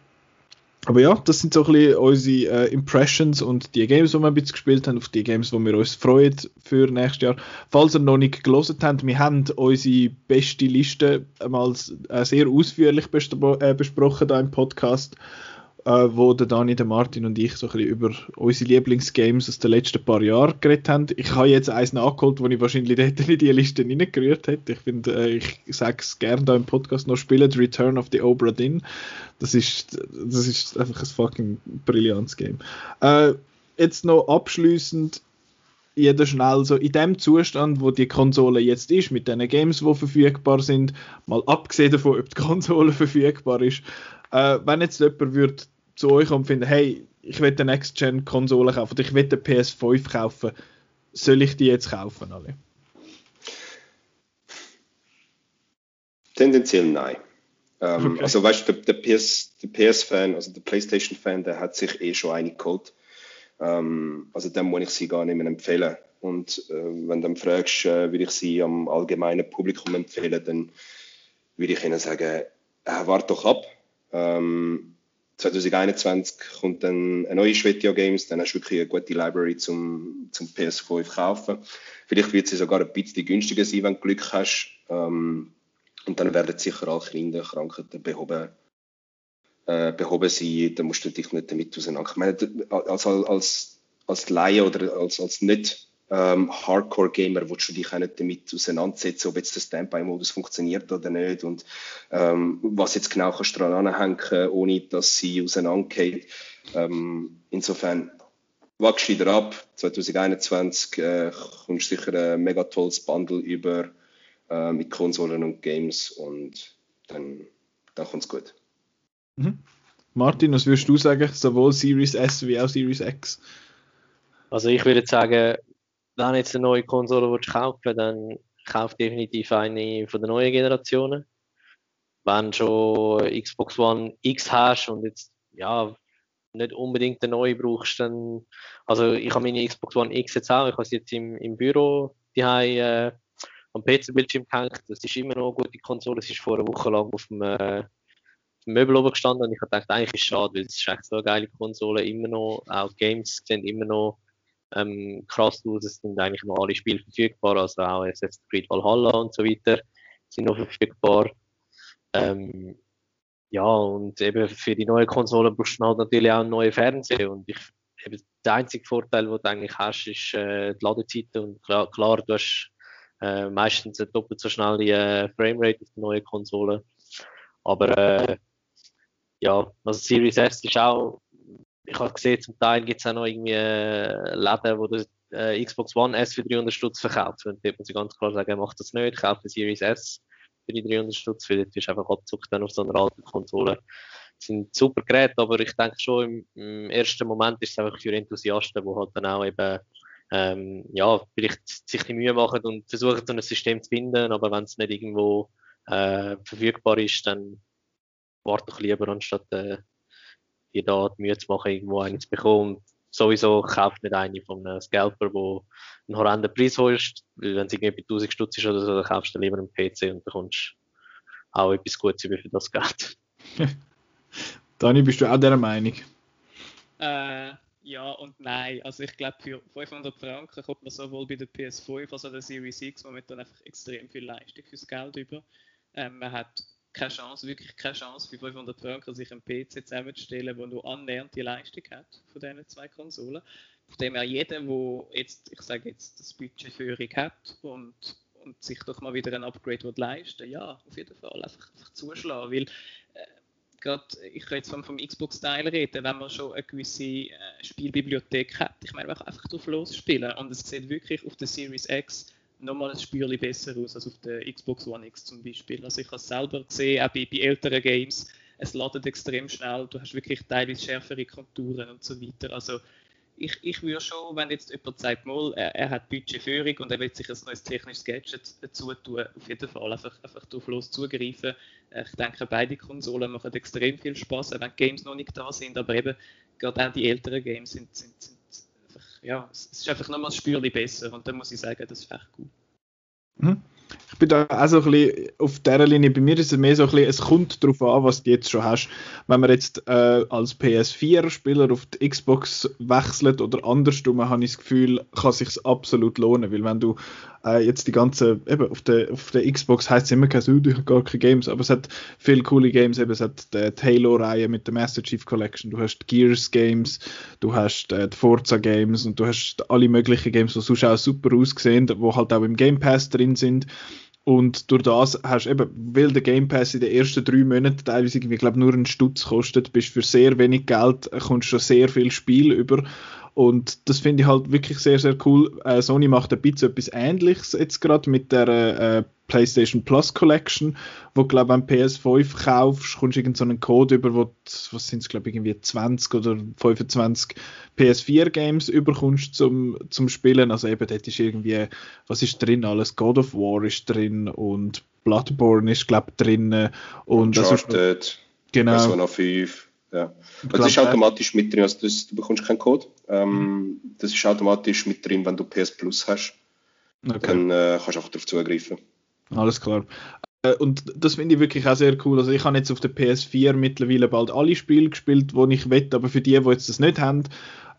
Aber ja, das sind so ein bisschen unsere äh, Impressions und die Games, die wir ein bisschen gespielt haben, auf die Games, wo wir uns freuen für nächstes Jahr. Falls ihr noch nicht gelesen habt, wir haben unsere beste Liste einmal äh, sehr ausführlich bespro äh, besprochen da im Podcast äh, wo der Dani, der Martin und ich so ein bisschen über unsere Lieblingsgames aus den letzten paar Jahren geredet haben. Ich habe jetzt eins nachgeholt, wo ich wahrscheinlich dort in die Liste reingerührt hätte. Ich finde, äh, ich sage es gerne da im Podcast noch, spielen Return of the Obra Dinn. Das ist, das ist einfach ein fucking brillantes Game. Äh, jetzt noch abschließend jeder schnell so in dem Zustand, wo die Konsole jetzt ist, mit den Games, die verfügbar sind, mal abgesehen davon, ob die Konsole verfügbar ist, äh, wenn jetzt jemand würde zu euch und finde, hey, ich will eine Next-Gen-Konsole kaufen oder ich will eine PS5 kaufen, soll ich die jetzt kaufen alle? Tendenziell nein. Ähm, okay. Also weißt du, der, der, PS, der PS-Fan, also der PlayStation-Fan, der hat sich eh schon eine geholt. Ähm, also dem muss ich sie gar nicht mehr empfehlen. Und äh, wenn du dann fragst, äh, würde ich sie am allgemeinen Publikum empfehlen, dann würde ich ihnen sagen, äh, warte doch ab. Ähm, 2021 kommt dann ein neues Schwetio Games, dann hast du wirklich eine gute Library zum, zum PS5 kaufen. Vielleicht wird sie sogar ein bisschen günstiger sein, wenn du Glück hast. Ähm, und dann werden sicher alle kleinen Krankheiten behoben, äh, behoben sein. Da musst du dich nicht damit auseinandersetzen. als, als, als Laie oder als, als nicht ähm, Hardcore-Gamer willst du dich auch nicht damit auseinandersetzen, ob jetzt der Standby-Modus funktioniert oder nicht und ähm, was jetzt genau kannst du daran anhängen, ohne dass sie auseinandergeht. Ähm, insofern wachst wieder ab. 2021 äh, kommst du sicher ein mega tolles Bundle über äh, mit Konsolen und Games und dann, dann kommt es gut. Mhm. Martin, was würdest du sagen? Sowohl Series S wie auch Series X? Also ich würde sagen, wenn jetzt eine neue Konsole willst kaufen dann kauf definitiv eine von der neuen Generationen. Wenn schon Xbox One X hast und jetzt ja nicht unbedingt eine neue brauchst, dann also ich habe meine Xbox One X jetzt auch, ich habe sie jetzt im, im Büro die äh, am PC-Bildschirm gehängt. Das ist immer noch eine gute Konsole. Es ist vor einer Woche lang auf dem, äh, Möbel oben gestanden und ich habe gedacht, eigentlich ist es schade, weil es ist echt so eine geile Konsole. Immer noch, auch Games sind immer noch ähm, krass aus. Es sind eigentlich noch alle Spiele verfügbar, also auch Assassin's Creed Valhalla und so weiter sind noch verfügbar. Ähm, ja, und eben für die neue Konsole brauchst du halt natürlich auch einen neuen Fernseher. Und ich, eben der einzige Vorteil, den du eigentlich hast, ist äh, die Ladezeit. Und klar, klar, du hast äh, meistens eine doppelt so schnelle äh, Framerate auf der neuen Konsole. Aber äh, ja, also Series S ist auch ich habe gesehen, zum Teil gibt es auch noch irgendwie äh, Läden, wo das äh, Xbox One S für 300 Stutz verkauft. Und dort muss ich ganz klar sagen, macht das nicht, kauft eine Series S für die 300 Stutz, weil das ist einfach abzuckt dann auf so einer alten Konsole. Das sind super Geräte, aber ich denke schon, im, im, ersten Moment ist es einfach für Enthusiasten, die halt dann auch eben ähm, ja, vielleicht sich die Mühe machen und versuchen, so ein System zu finden, aber wenn es nicht irgendwo äh, verfügbar ist, dann warte doch lieber, anstatt äh, dir da die Mühe zu machen, irgendwo einen zu bekommen. Sowieso kauft nicht eine von einem Scalper, der einen horrenden Preis holst, weil wenn es irgendwie 1000 Stutz ist oder so, dann kaufst du lieber einen PC und bekommst auch etwas Gutes über für das Geld. Dani, bist du auch der Meinung? Äh, ja und nein. Also ich glaube, für 500 Franken kommt man sowohl bei der PS5 als auch der Series X momentan einfach extrem viel Leistung fürs Geld über. Ähm, man hat keine Chance, wirklich keine Chance für 500 Franken sich einen PC zusammenzustellen, der nur annähernd die Leistung hat von diesen zwei Konsolen. Von dem her jeder, der jetzt, ich sage jetzt, das Budget Führung hat und, und sich doch mal wieder ein Upgrade leisten ja, auf jeden Fall einfach, einfach zuschlagen, weil äh, gerade, ich kann jetzt vom, vom Xbox-Teil reden, wenn man schon eine gewisse äh, Spielbibliothek hat, ich meine, einfach drauf losspielen und es sieht wirklich auf der Series X nochmal ein Spürchen besser aus als auf der Xbox One X zum Beispiel. Also ich habe es selber gesehen, auch bei, bei älteren Games, es ladet extrem schnell, du hast wirklich teilweise schärfere Konturen und so weiter. Also ich, ich würde schon, wenn jetzt jemand sagt, mal, er, er hat Budgetführung und er will sich ein neues technisches Gadget dazu tun, auf jeden Fall einfach, einfach drauf los zugreifen. Ich denke, beide Konsolen machen extrem viel Spaß, auch wenn Games noch nicht da sind, aber eben gerade auch die älteren Games sind, sind, sind ja, es ist einfach nochmal ein Spürchen besser und dann muss ich sagen, das ist echt gut. Mhm. Ich bin da auch so ein bisschen auf dieser Linie. Bei mir ist es mehr so ein bisschen, es kommt darauf an, was du jetzt schon hast. Wenn man jetzt äh, als PS4-Spieler auf die Xbox wechselt oder andersrum, habe ich das Gefühl, kann es sich absolut lohnen. Weil wenn du äh, jetzt die ganze, eben auf der, auf der Xbox heißt es immer kein Süd, gar keine Games, aber es hat viele coole Games, eben es hat die, Halo-Reihe mit der Master Chief Collection, du hast die Gears Games, du hast äh, die Forza Games und du hast alle möglichen Games, die sonst auch super aussehen, die halt auch im Game Pass drin sind. Und durch das hast du eben, weil der Game Pass in den ersten drei Monaten teilweise, ich glaube, nur einen Stutz kostet, bist für sehr wenig Geld, kommst schon sehr viel Spiel über. Und das finde ich halt wirklich sehr, sehr cool. Äh, Sony macht ein bisschen etwas Ähnliches jetzt gerade mit der äh, PlayStation Plus Collection, wo du, glaube wenn PS5 kaufst, kommst du irgendeinen so Code über, wo, was sind es, glaube irgendwie 20 oder 25 PS4-Games überkommst zum, zum Spielen. Also eben, dort ist irgendwie, was ist drin alles? God of War ist drin und Bloodborne ist, glaube ich, drin. Und Uncharted, genau. Persona 5. Ja. Das ist automatisch mit drin, also das, du bekommst keinen Code. Ähm. Das ist automatisch mit drin, wenn du PS Plus hast. Okay. Dann äh, kannst du einfach darauf zugreifen. Alles klar. Äh, und das finde ich wirklich auch sehr cool. Also ich habe jetzt auf der PS4 mittlerweile bald alle Spiele gespielt, die ich will, aber für die, die jetzt das nicht haben,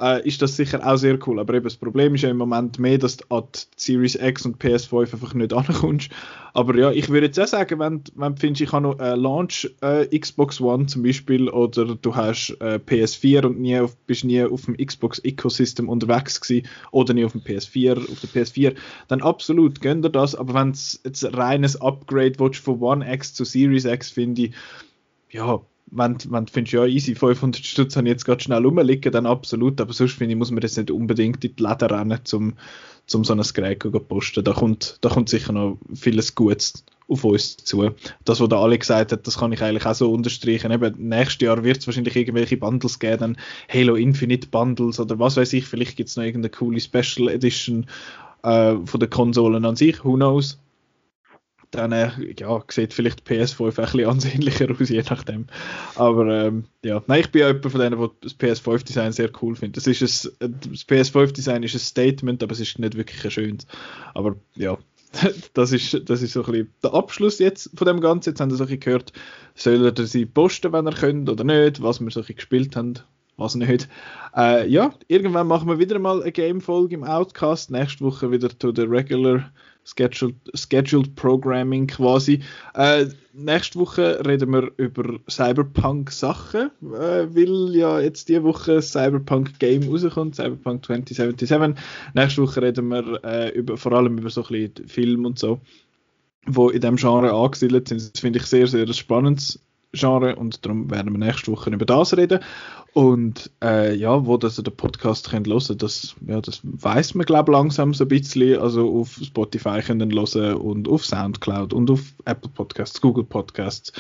äh, ist das sicher auch sehr cool. Aber eben das Problem ist ja im Moment mehr, dass du an die Series X und PS5 einfach nicht ankommst. Aber ja, ich würde jetzt auch sagen, wenn, wenn du findest, ich habe noch äh, Launch äh, Xbox One zum Beispiel oder du hast äh, PS4 und nie auf, bist nie auf dem Xbox Ecosystem unterwegs gewesen oder nie auf dem PS4, auf der PS4, dann absolut, gönn dir das. Aber wenn es jetzt ein reines Upgrade von One X zu Series X, finde ich, ja, wenn, wenn du findest, ja, easy, 500 Stutz habe ich jetzt gerade schnell rumliegen, dann absolut, aber sonst finde ich, muss man das nicht unbedingt in die Läden rennen, um zum so ein Gerät zu posten. Da kommt, da kommt sicher noch vieles Gutes auf uns zu. Das, was da alle gesagt hat, das kann ich eigentlich auch so unterstreichen. Eben, nächstes Jahr wird es wahrscheinlich irgendwelche Bundles geben, dann Halo Infinite Bundles oder was weiß ich, vielleicht gibt es noch irgendeine coole Special Edition äh, von den Konsolen an sich, who knows dann äh, ja, sieht vielleicht PS5 ein bisschen ansehnlicher aus, je nachdem. Aber ähm, ja, nein, ich bin ja jemand von denen, der das PS5-Design sehr cool findet. Das, das PS5-Design ist ein Statement, aber es ist nicht wirklich ein schönes. Aber ja, das ist, das ist so ein bisschen der Abschluss jetzt von dem Ganzen. Jetzt haben wir so ein bisschen gehört, soll er sie posten, wenn er könnt oder nicht, was wir so ein bisschen gespielt haben, was nicht. Äh, ja, irgendwann machen wir wieder mal eine Game-Folge im Outcast. Nächste Woche wieder to the regular Scheduled, Scheduled Programming quasi. Äh, nächste Woche reden wir über Cyberpunk-Sachen, äh, weil ja jetzt diese Woche Cyberpunk-Game rauskommt, Cyberpunk 2077. Nächste Woche reden wir äh, über, vor allem über so ein bisschen Film und so, wo in diesem Genre angesiedelt sind. Das finde ich sehr, sehr spannendes Genre und darum werden wir nächste Woche über das reden. Und äh, ja, wo das der Podcast könnt hören, das, ja, das weiß man glaube langsam so ein bisschen. Also auf Spotify können hören und auf Soundcloud und auf Apple Podcasts, Google Podcasts.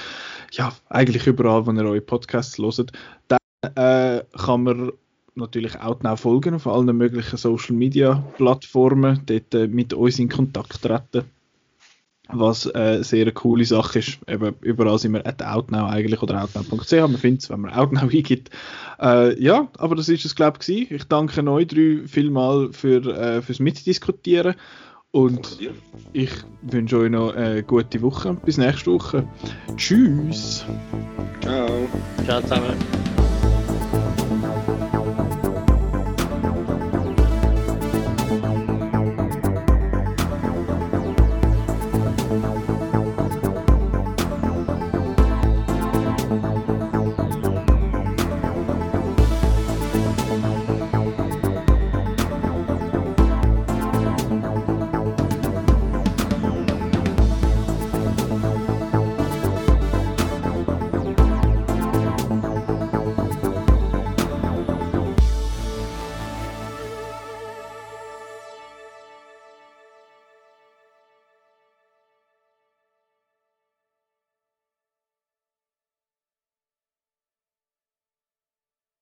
Ja, eigentlich überall, wo ihr eure Podcasts hört. Dann äh, kann man natürlich auch genau folgen auf allen möglichen Social Media Plattformen, dort äh, mit uns in Kontakt treten was äh, sehr eine coole Sache ist. Eben, überall sind wir at Outnow eigentlich oder outnow.ch, man findet es, wenn man Outnow eingibt. Äh, ja, aber das ist es, glaube ich. Ich danke euch drei vielmal für, äh, fürs Mitdiskutieren und ich wünsche euch noch eine gute Woche. Bis nächste Woche. Tschüss. Ciao. Ciao zusammen.